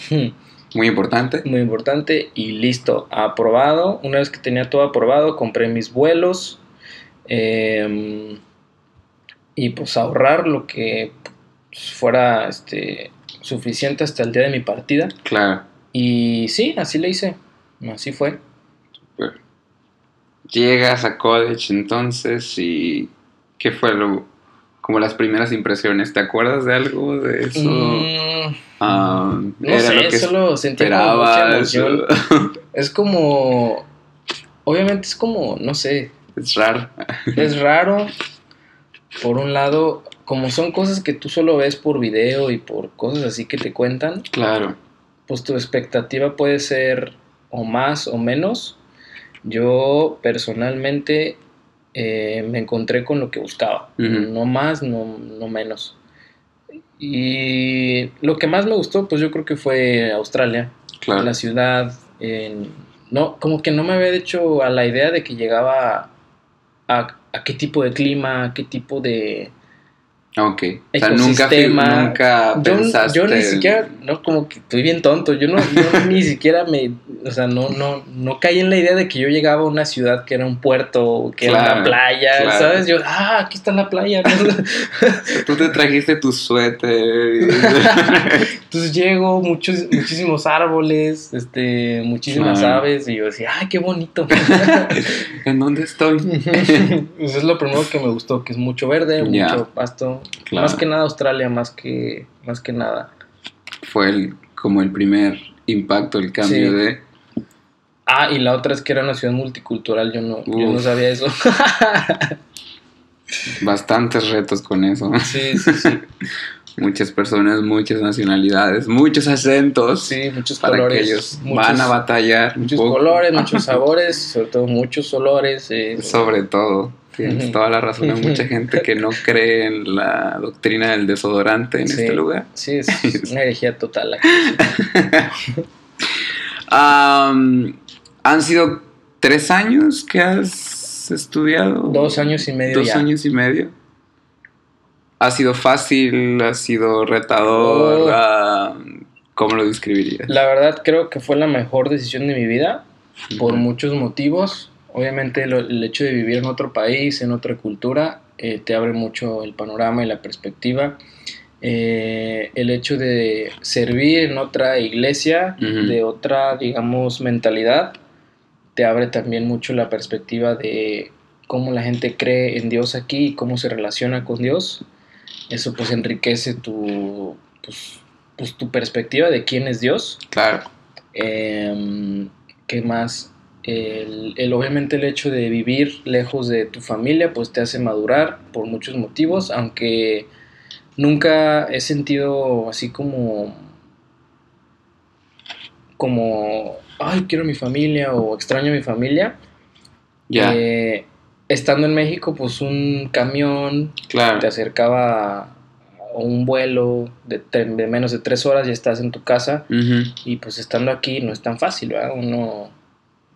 C: Muy importante.
B: muy importante, y listo, aprobado. Una vez que tenía todo aprobado, compré mis vuelos eh, y pues ahorrar lo que fuera este, suficiente hasta el día de mi partida.
C: Claro.
B: Y sí, así le hice, así fue.
C: Llegas a college entonces y ¿qué fue lo como las primeras impresiones? ¿Te acuerdas de algo de eso?
B: Mm,
C: Ah,
B: no sé, solo sentí como mucha emoción. Es como, obviamente es como, no sé,
C: es raro.
B: es raro. Por un lado, como son cosas que tú solo ves por video y por cosas así que te cuentan,
C: Claro.
B: pues tu expectativa puede ser o más o menos. Yo personalmente eh, me encontré con lo que buscaba, no más, no, no menos. Y lo que más me gustó, pues yo creo que fue Australia,
C: Claro.
B: la ciudad. no, como que no me había hecho a la idea de que llegaba a, a qué tipo de clima, a qué tipo de,
C: Ok. O sea, nunca, nunca
B: yo,
C: pensaste.
B: yo ni siquiera, no, como que estoy bien tonto, yo no, yo ni siquiera me, o sea, no, no, no caí en la idea de que yo llegaba a una ciudad que era un puerto, que era una playa,
C: claro.
B: ¿sabes? Yo, ah, aquí está la playa.
C: Tú te trajiste tu suéter.
B: Entonces llego, muchos, muchísimos árboles, este, muchísimas
C: Claro.
B: aves, y yo decía, ay, qué bonito.
C: ¿En dónde estoy?
B: Eso es lo primero que me gustó, que es mucho verde, mucho pasto,
C: Claro.
B: más que nada Australia, más que, más que nada.
C: Fue el, como el primer impacto, el cambio
B: Sí.
C: de.
B: Ah, y la otra es que era una ciudad multicultural, yo no, yo no sabía eso.
C: Bastantes retos con eso.
B: Sí, sí, sí.
C: muchas personas, muchas nacionalidades, muchos acentos.
B: Sí, muchos
C: para
B: colores.
C: que ellos
B: muchos,
C: van a batallar.
B: muchos colores, muchos sabores, sobre todo muchos olores. eh,
C: Sobre todo, tienes
B: Ujú.
C: toda la razón. Hay mucha gente que no cree en la doctrina del desodorante en
B: Sí.
C: este lugar.
B: Sí, es una herejía total. aquí.
C: Han sido tres años que has estudiado.
B: Dos años y medio
C: Dos
B: ya.
C: años y medio. ¿Ha sido fácil? ¿Ha sido retador?
B: Oh.
C: Ah, ¿Cómo lo describirías?
B: La verdad creo que fue la mejor decisión de mi vida por muchos motivos. Obviamente lo- el hecho de vivir en otro país, en otra cultura, eh, te abre mucho el panorama y la perspectiva. Eh, el hecho de servir en otra iglesia, de otra, digamos, mentalidad, te abre también mucho la perspectiva de cómo la gente cree en Dios aquí y cómo se relaciona con Dios. Eso pues enriquece tu, pues, pues, tu perspectiva de quién es Dios.
C: Claro.
B: Em, ¿Qué más? El, el- obviamente el hecho de vivir lejos de tu familia pues te hace madurar por muchos motivos, aunque nunca he sentido así como como ay quiero mi familia o extraño a mi familia.
C: Ya,
B: Eh, estando en México pues un camión
C: claro.
B: te acercaba a un vuelo de, menos de tres horas y estás en tu casa y pues estando aquí no es tan fácil, ¿verdad? Uno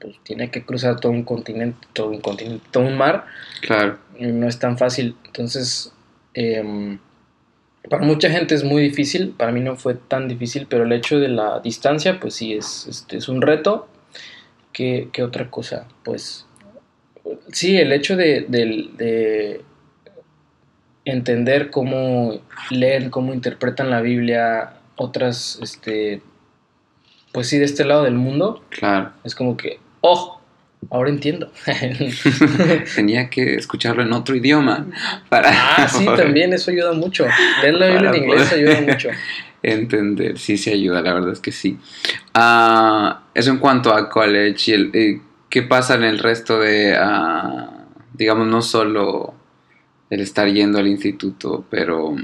B: pues tiene que cruzar todo un continente, todo un continente, todo un mar,
C: Claro.
B: no es tan fácil. Entonces, em, para mucha gente es muy difícil, para mí no fue tan difícil, pero el hecho de la distancia, pues sí, es, este, es un reto. ¿Qué, qué otra cosa? Pues sí, el hecho de, de entender cómo leen, cómo interpretan la Biblia otras, este, pues sí, de este lado del mundo,
C: Claro.
B: es como que, oh, ahora entiendo.
C: Tenía que escucharlo en otro idioma para
B: ah, sí,
C: poder
B: también eso ayuda mucho. Leer la Biblia
C: Para
B: en inglés ayuda mucho.
C: entender. Sí, sí ayuda, la verdad es que sí. Ah, eso en cuanto a college. y el- eh, ¿Qué pasa en el resto de, ah, digamos, no solo el estar yendo al instituto, pero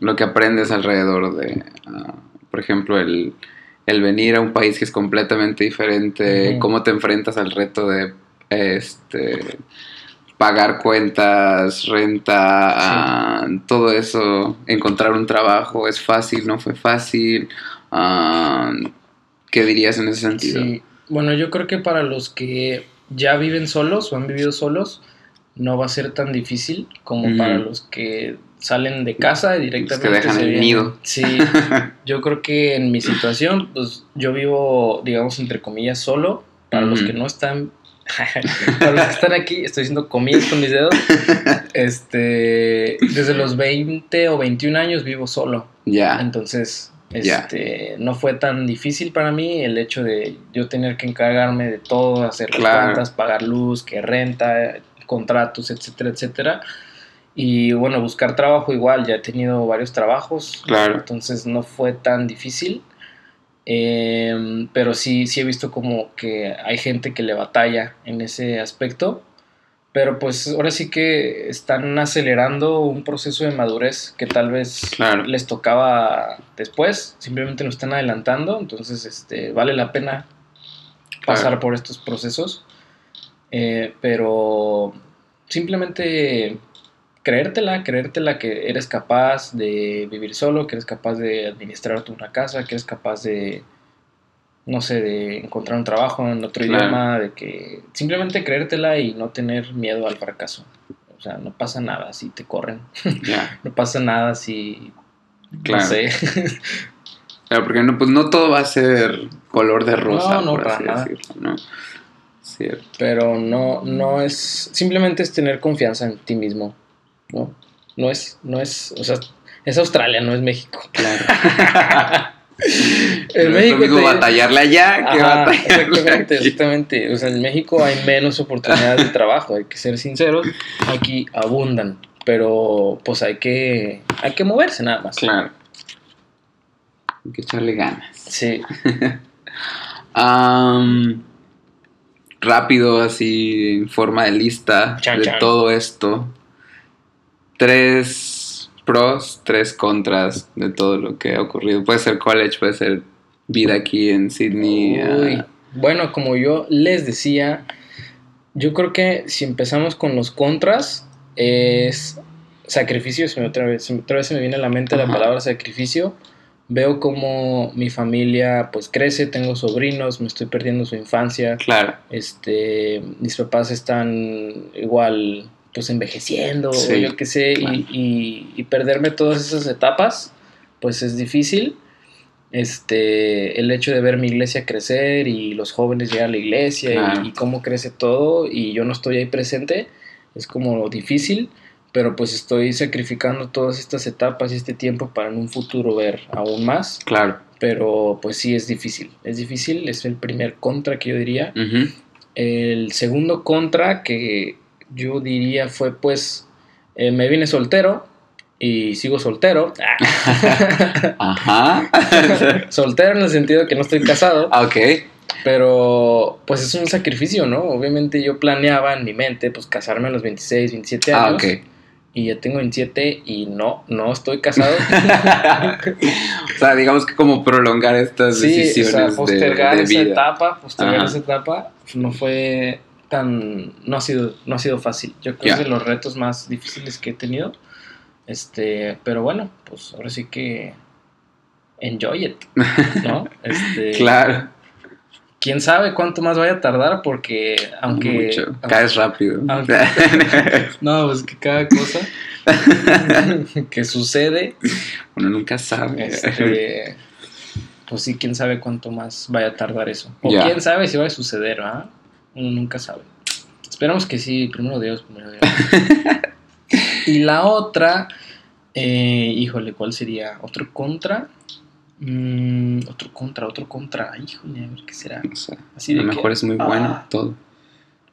C: lo que aprendes alrededor de, ah, por ejemplo, el, el venir a un país que es completamente diferente, cómo te enfrentas al reto de este pagar cuentas, renta, ah, todo eso, encontrar un trabajo, es fácil, no fue fácil. Ah, ¿Qué dirías en ese sentido?
B: Sí, bueno, yo creo que para los que ya viven solos o han vivido solos, no va a ser tan difícil como para los que salen de casa y directamente
C: dejan
B: se
C: el
B: vienen.
C: nido.
B: Sí, yo creo que en mi situación, pues yo vivo, digamos, entre comillas, solo. Para los que no están, para los que están aquí, estoy diciendo comillas con mis dedos. Este, desde los 20 o 21 años vivo solo.
C: Ya,
B: Entonces, este, no fue tan difícil para mí el hecho de yo tener que encargarme de todo, hacer las
C: Claro.
B: cuentas, pagar luz, que renta, contratos, etcétera, etcétera. Y bueno, buscar trabajo igual, ya he tenido varios trabajos,
C: claro.
B: entonces no fue tan difícil. Em, pero sí, sí he visto como que hay gente que le batalla en ese aspecto. Pero pues ahora sí que están acelerando un proceso de madurez que tal vez
C: Claro.
B: les tocaba después, simplemente lo están adelantando, entonces este, vale la pena pasar
C: Claro.
B: por estos procesos. Eh, pero simplemente creértela, creértela que eres capaz de vivir solo, que eres capaz de administrarte una casa, que eres capaz de, no sé, de encontrar un trabajo en otro
C: Claro.
B: idioma, de que simplemente creértela y no tener miedo al fracaso. O sea, no pasa nada si te corren, no pasa nada si,
C: Claro.
B: no sé,
C: Claro, porque no, pues no todo va a ser color de rosa,
B: No, no,
C: por
B: para
C: así decirlo, ¿no? Cierto.
B: pero no, no es, simplemente es tener confianza en ti mismo, ¿no? No es, no es, o sea, es Australia, no es México.
C: Claro.
B: En
C: no es lo mismo
B: te-
C: batallarle allá que
B: Ajá,
C: batallarle
B: exactamente,
C: aquí.
B: exactamente. O sea, en México hay menos oportunidades de trabajo, hay que ser sinceros. Aquí abundan, pero pues hay que, hay que moverse nada más.
C: Claro. Hay que echarle ganas.
B: Sí.
C: Rápido, así, en forma de lista
B: Chan,
C: de
B: chan.
C: todo esto. Tres pros, tres contras de todo lo que ha ocurrido. Puede ser college, puede ser vida aquí en Sydney.
B: Uy, Bueno, como yo les decía, yo creo que si empezamos con los contras, es sacrificio. Se me otra, vez, se me- otra vez se me viene a la mente la palabra sacrificio. Veo como mi familia pues crece, tengo sobrinos, me estoy perdiendo su infancia.
C: claro,
B: Este, mis papás están igual pues envejeciendo,
C: Sí,
B: o yo qué sé, y-
C: claro.
B: y, y perderme todas esas etapas, pues es difícil. Este, el hecho de ver mi iglesia crecer y los jóvenes llegar a la iglesia y-
C: Claro.
B: y, cómo crece todo y yo no estoy ahí presente, es como difícil, pero pues estoy sacrificando todas estas etapas y este tiempo para en un futuro ver aún más,
C: claro.
B: pero pues sí es difícil, es difícil, es el primer contra que yo diría. El segundo contra que yo diría fue pues eh, me vine soltero y sigo soltero.
C: Ajá.
B: soltero en el sentido de que no estoy casado,
C: Ah, ok.
B: pero pues es un sacrificio, ¿no? Obviamente yo planeaba en mi mente pues casarme a los 26, 27 años.
C: Ah, ok.
B: Y ya tengo 27 y no, no estoy casado.
C: o sea, digamos que como prolongar estas
B: sí, o
C: decisiones
B: sea,
C: de-
B: postergar
C: de,
B: esa
C: vida.
B: etapa, postergar
C: Ajá.
B: esa etapa no fue tan no ha sido no ha sido fácil. Yo creo que es de los retos más difíciles que he tenido. Este, pero bueno, pues ahora sí que enjoy it, ¿no? Este,
C: Claro.
B: quién sabe cuánto más vaya a tardar porque aunque
C: Mucho.
B: aunque-
C: Caes rápido.
B: aunque- no, pues que cada cosa que sucede
C: Uno nunca sabe.
B: Este, pues sí, quién sabe cuánto más vaya a tardar eso. O
C: Ya.
B: quién sabe si va a suceder, ¿ah? Uno nunca sabe. Esperamos que sí, primero Dios, primero Dios. y la otra, eh, híjole, ¿cuál sería? ¿Otro contra? Mm, otro contra, otro contra. Híjole, a ver qué será.
C: O sea,
B: Así
C: a lo
B: que-
C: mejor es muy bueno
B: Ah.
C: todo.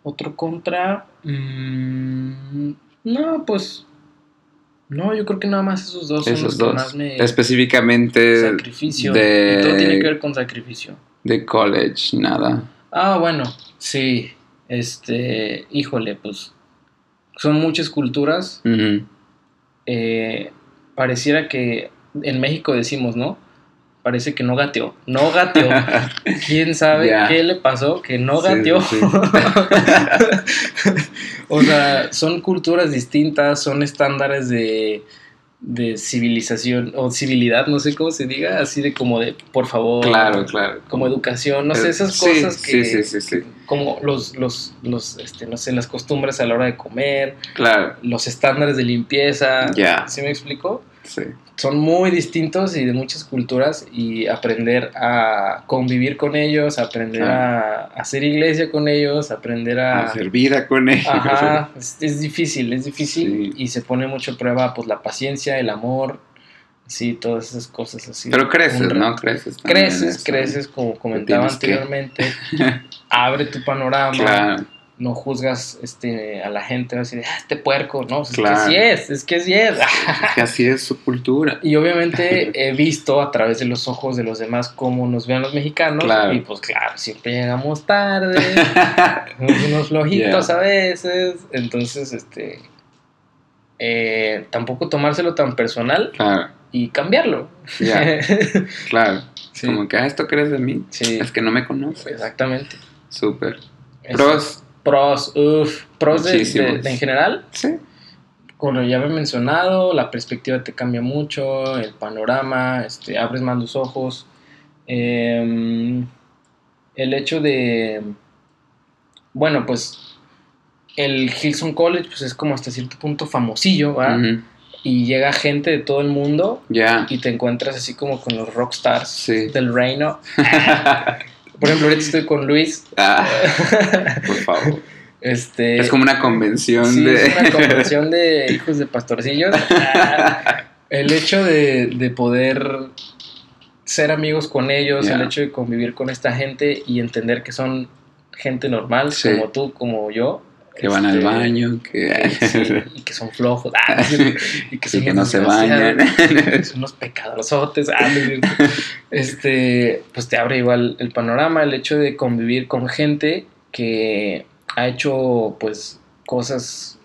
B: Otro contra. mm, no, pues. No, yo creo que nada más esos dos son
C: Esos
B: los que
C: dos.
B: más me.
C: Específicamente
B: Sacrificio.
C: de-
B: todo tiene que ver con sacrificio.
C: de college, nada.
B: Ah, bueno, sí. Este, híjole, pues son muchas culturas. Eh, pareciera que en México decimos, ¿no? Parece que no gateó. No gateó. ¿Quién sabe qué le pasó? Que no
C: Sí,
B: gateó.
C: sí,
B: o sea, son culturas distintas, son estándares de, de civilización o civilidad, no sé cómo se diga, así de como de, por favor,
C: Claro, claro.
B: como educación, no sé, esas
C: Sí,
B: cosas que...
C: Sí, sí,
B: como los, los, los, este, no sé, las costumbres a la hora de comer,
C: Claro,
B: los estándares de limpieza,
C: Ya.
B: ¿sí me explico?
C: sí.
B: Son muy distintos y de muchas culturas y aprender a convivir con ellos, aprender a hacer iglesia con ellos, aprender a...
C: Hacer vida con ellos.
B: Ajá, es, es difícil, es difícil
C: Sí.
B: y se pone mucho a prueba pues la paciencia, el amor, sí, todas esas cosas así.
C: Pero creces, ¿no? Creces.
B: Creces,
C: eso.
B: creces, como comentaba
C: que-
B: anteriormente, abre tu panorama,
C: Claro,
B: no juzgas este, a la gente, así de, ah, este puerco, no, es que sí es, es que sí es.
C: es que así es su cultura.
B: y obviamente he visto a través de los ojos de los demás cómo nos ven los mexicanos,
C: Claro.
B: y pues claro, siempre llegamos tarde, unos flojitos
C: Yeah.
B: a veces, entonces, este, eh, tampoco tomárselo tan personal
C: claro,
B: y cambiarlo.
C: claro.
B: Sí.
C: Como que, ah, ¿esto crees de mí?
B: Sí.
C: Es que no me conoces.
B: Exactamente.
C: Súper. Pros,
B: Pros, uff, pros de, de-
C: Muchísimos.
B: de en general,
C: sí.
B: como ya había mencionado, la perspectiva te cambia mucho, el panorama, este, abres más los ojos. Em, el hecho de, bueno, pues el Hilson College pues es como hasta cierto punto famosillo, ¿va?
C: Ujú.
B: Y llega gente de todo el mundo
C: Ya.
B: y te encuentras así como con los rockstars
C: Sí.
B: del reino. Por ejemplo, ahorita estoy con Luis.
C: Ah, por favor.
B: Este,
C: Es como una convención
B: Sí,
C: de.
B: es una convención de hijos de pastorcillos. Ah, el hecho de, de poder ser amigos con ellos, el hecho de convivir con esta gente y entender que son gente normal,
C: Sí.
B: como tú, como yo.
C: Que van al
B: Este,
C: baño, que.
B: sí, y que son flojos. ah, y que, son
C: y que
B: unos
C: no se bañan.
B: Son unos pecadorzotes. ah, este, pues te abre igual el panorama, el hecho de convivir con gente que ha hecho pues cosas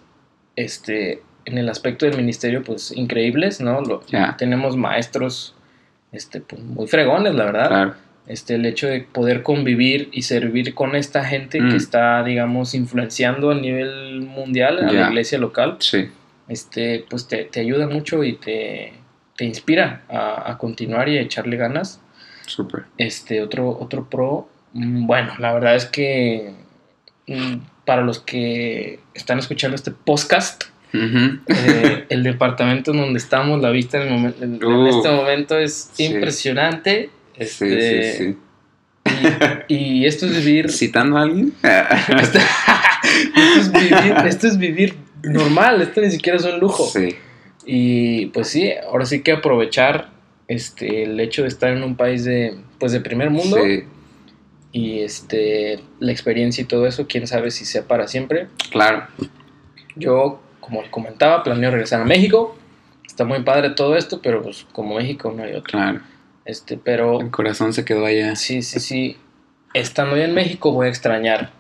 B: este en el aspecto del ministerio, pues increíbles, ¿no? Lo-. Tenemos maestros este, pues, muy fregones, la verdad.
C: Claro.
B: Este, el hecho de poder convivir y servir con esta gente
C: Mm.
B: que está, digamos, influenciando a nivel mundial a la iglesia local,
C: Sí.
B: este, pues te, te ayuda mucho y te, te inspira a, a continuar y a echarle ganas.
C: Súper.
B: Este, otro, otro pro, mm, bueno, la verdad es que mm, para los que están escuchando este podcast, eh, el departamento en donde estamos, la vista en, el momen- en- en
C: Uh,
B: este momento es
C: sí.
B: impresionante.
C: Sí,
B: Este,
C: sí, sí.
B: Y, y esto es vivir.
C: ¿Citando a alguien?
B: Esto, esto es vivir, esto es vivir normal, esto ni siquiera es un lujo.
C: Sí.
B: Y pues sí, ahora sí que aprovechar este el hecho de estar en un país de pues de primer mundo
C: Sí,
B: y este la experiencia y todo eso, quién sabe si sea para siempre.
C: claro.
B: Yo, como les comentaba, planeo regresar a México. Está muy padre todo esto, pero pues como México no hay otro.
C: Claro.
B: Este, pero
C: El corazón se quedó allá.
B: Sí, sí, sí. Estando ya en México voy a extrañar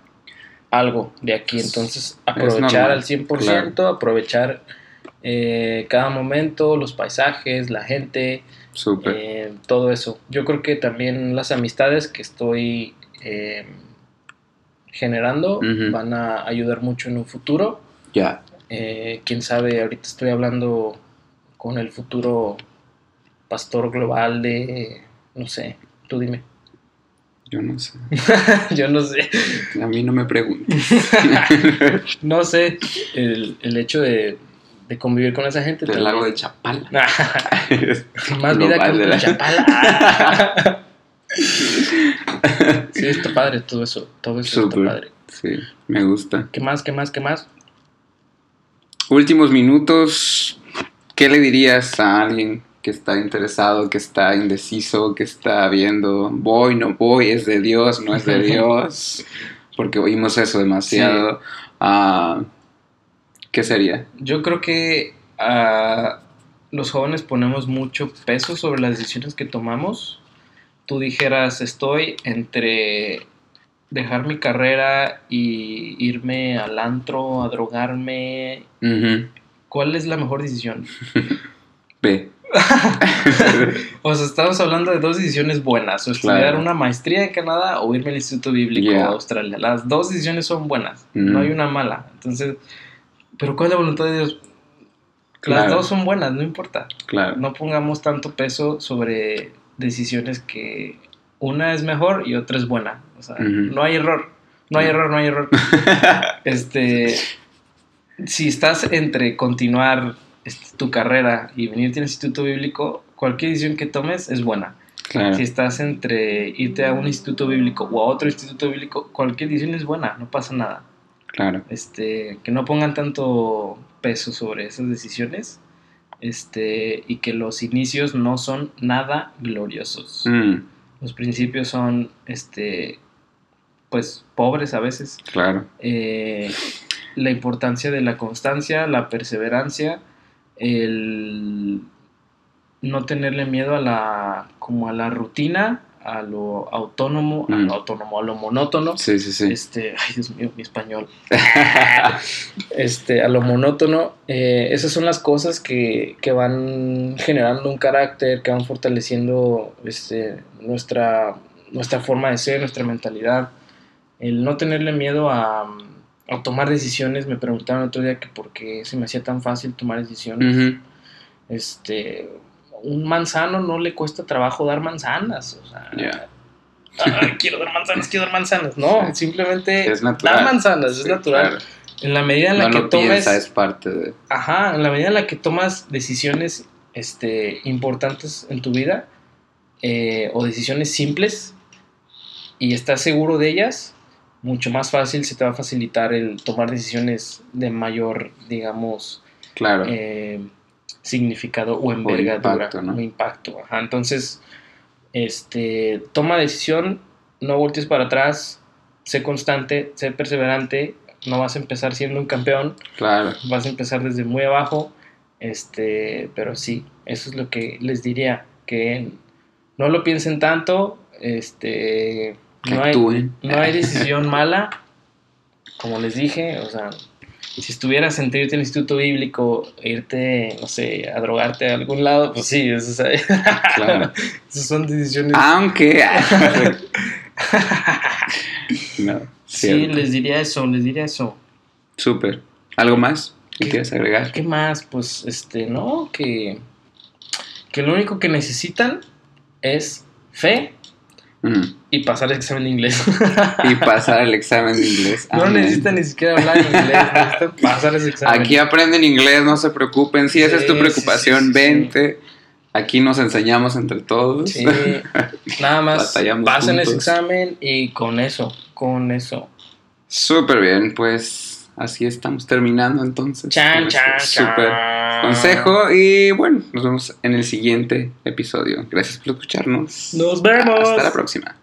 B: algo de aquí. Entonces, aprovechar al 100%, aprovechar eh, cada momento, los paisajes, la gente,
C: Súper.
B: eh, todo eso. Yo creo que también las amistades que estoy eh, generando van a ayudar mucho en un futuro.
C: Ya.
B: Eh, Quién sabe, ahorita estoy hablando con el futuro pastor global de, no sé, tú dime.
C: Yo no sé.
B: Yo no sé.
C: A mí no me preguntes.
B: No sé. El, el hecho de, de convivir con esa gente.
C: Del lago de. Chapala.
B: Más vida que
C: de la-
B: chapala. sí, está padre todo eso. Todo eso
C: Súper.
B: está padre.
C: Sí, me gusta.
B: ¿Qué más? ¿Qué más? ¿Qué más?
C: Últimos minutos. ¿Qué le dirías a alguien que está interesado, que está indeciso, que está viendo, voy, no voy, es de Dios, no es de Dios? Porque oímos eso demasiado. Ah, ¿Qué sería?
B: Yo creo que ah, los jóvenes ponemos mucho peso sobre las decisiones que tomamos. Tú dijeras, estoy entre dejar mi carrera y irme al antro, a drogarme. ¿Cuál es la mejor decisión?
C: B.
B: O sea, estamos hablando de dos decisiones buenas. O estudiar
C: Claro.
B: una maestría en Canadá o irme al Instituto Bíblico
C: Yeah.
B: a Australia. Las dos decisiones son buenas.
C: Mm.
B: No hay una mala. Entonces, ¿pero cuál es la voluntad de Dios? Las dos son buenas, no importa.
C: Claro.
B: No pongamos tanto peso sobre decisiones que una es mejor y otra es buena. O sea, no hay error. No hay error, no hay error. este, si estás entre continuar este, tu carrera y venirte al instituto bíblico, cualquier decisión que tomes es buena.
C: Claro.
B: Si estás entre irte a un instituto bíblico o a otro instituto bíblico, cualquier decisión es buena, no pasa nada.
C: Claro.
B: Este, que no pongan tanto peso sobre esas decisiones. Este, y que los inicios no son nada gloriosos.
C: Mm,
B: Los principios son, este, pues, pobres a veces.
C: claro.
B: Eh, la importancia de la constancia, la perseverancia, el no tenerle miedo a la, como a la rutina, a lo autónomo, a
C: Mm.
B: lo autónomo, a lo monótono.
C: Sí, sí, sí.
B: Este, ay Dios mío, mi español. este, a lo monótono. eh, esas son las cosas que, que van generando un carácter, que van fortaleciendo este, nuestra, nuestra forma de ser, nuestra mentalidad. El no tenerle miedo a, a tomar decisiones. Me preguntaron el otro día que por qué se me hacía tan fácil tomar decisiones. Este, un manzano no le cuesta trabajo dar manzanas. O sea,
C: Ya.
B: "Ay, quiero dar manzanas, quiero dar manzanas. No,
C: Sí.
B: simplemente
C: Es natural.
B: dar manzanas, es natural.
C: claro.
B: En la medida en la
C: No
B: que
C: lo
B: tomes,
C: piensa, es parte de.
B: ajá, en la medida en la que tomas decisiones este, importantes en tu vida eh, o decisiones simples y estás seguro de ellas, mucho más fácil se te va a facilitar el tomar decisiones de mayor, digamos,
C: Claro.
B: eh, significado o envergadura
C: impacto, ¿no?
B: o impacto. Ajá. Entonces, este, toma decisión, no voltees para atrás, sé constante, sé perseverante, no vas a empezar siendo un campeón,
C: claro.
B: vas a empezar desde muy abajo, este, pero sí, eso es lo que les diría, que no lo piensen tanto, este, no hay, no hay decisión mala, como les dije, o sea, si estuvieras en irte al instituto bíblico, irte, no sé, a drogarte a algún lado, pues sí, eso es,
C: Claro.
B: esas son decisiones.
C: Aunque. no,
B: sí, les diría eso, les diría eso.
C: Súper. ¿Algo más que quieres agregar?
B: ¿Qué más? Pues, este, no, que, que lo único que necesitan es fe
C: Mm.
B: y pasar el examen de inglés.
C: Y pasar el examen de inglés.
B: no necesitan ni siquiera hablar inglés, necesitan pasar ese examen.
C: Aquí aprenden inglés, no se preocupen. Si esa es tu preocupación,
B: sí, sí, sí,
C: vente. Aquí nos enseñamos entre todos.
B: Sí, nada más pasen ese
C: juntos.
B: examen y con eso, con eso.
C: Súper bien, pues así estamos terminando entonces.
B: Chan,
C: este
B: chan.
C: consejo. Y bueno, nos vemos en el siguiente episodio. Gracias por escucharnos.
B: Nos vemos.
C: Hasta la próxima.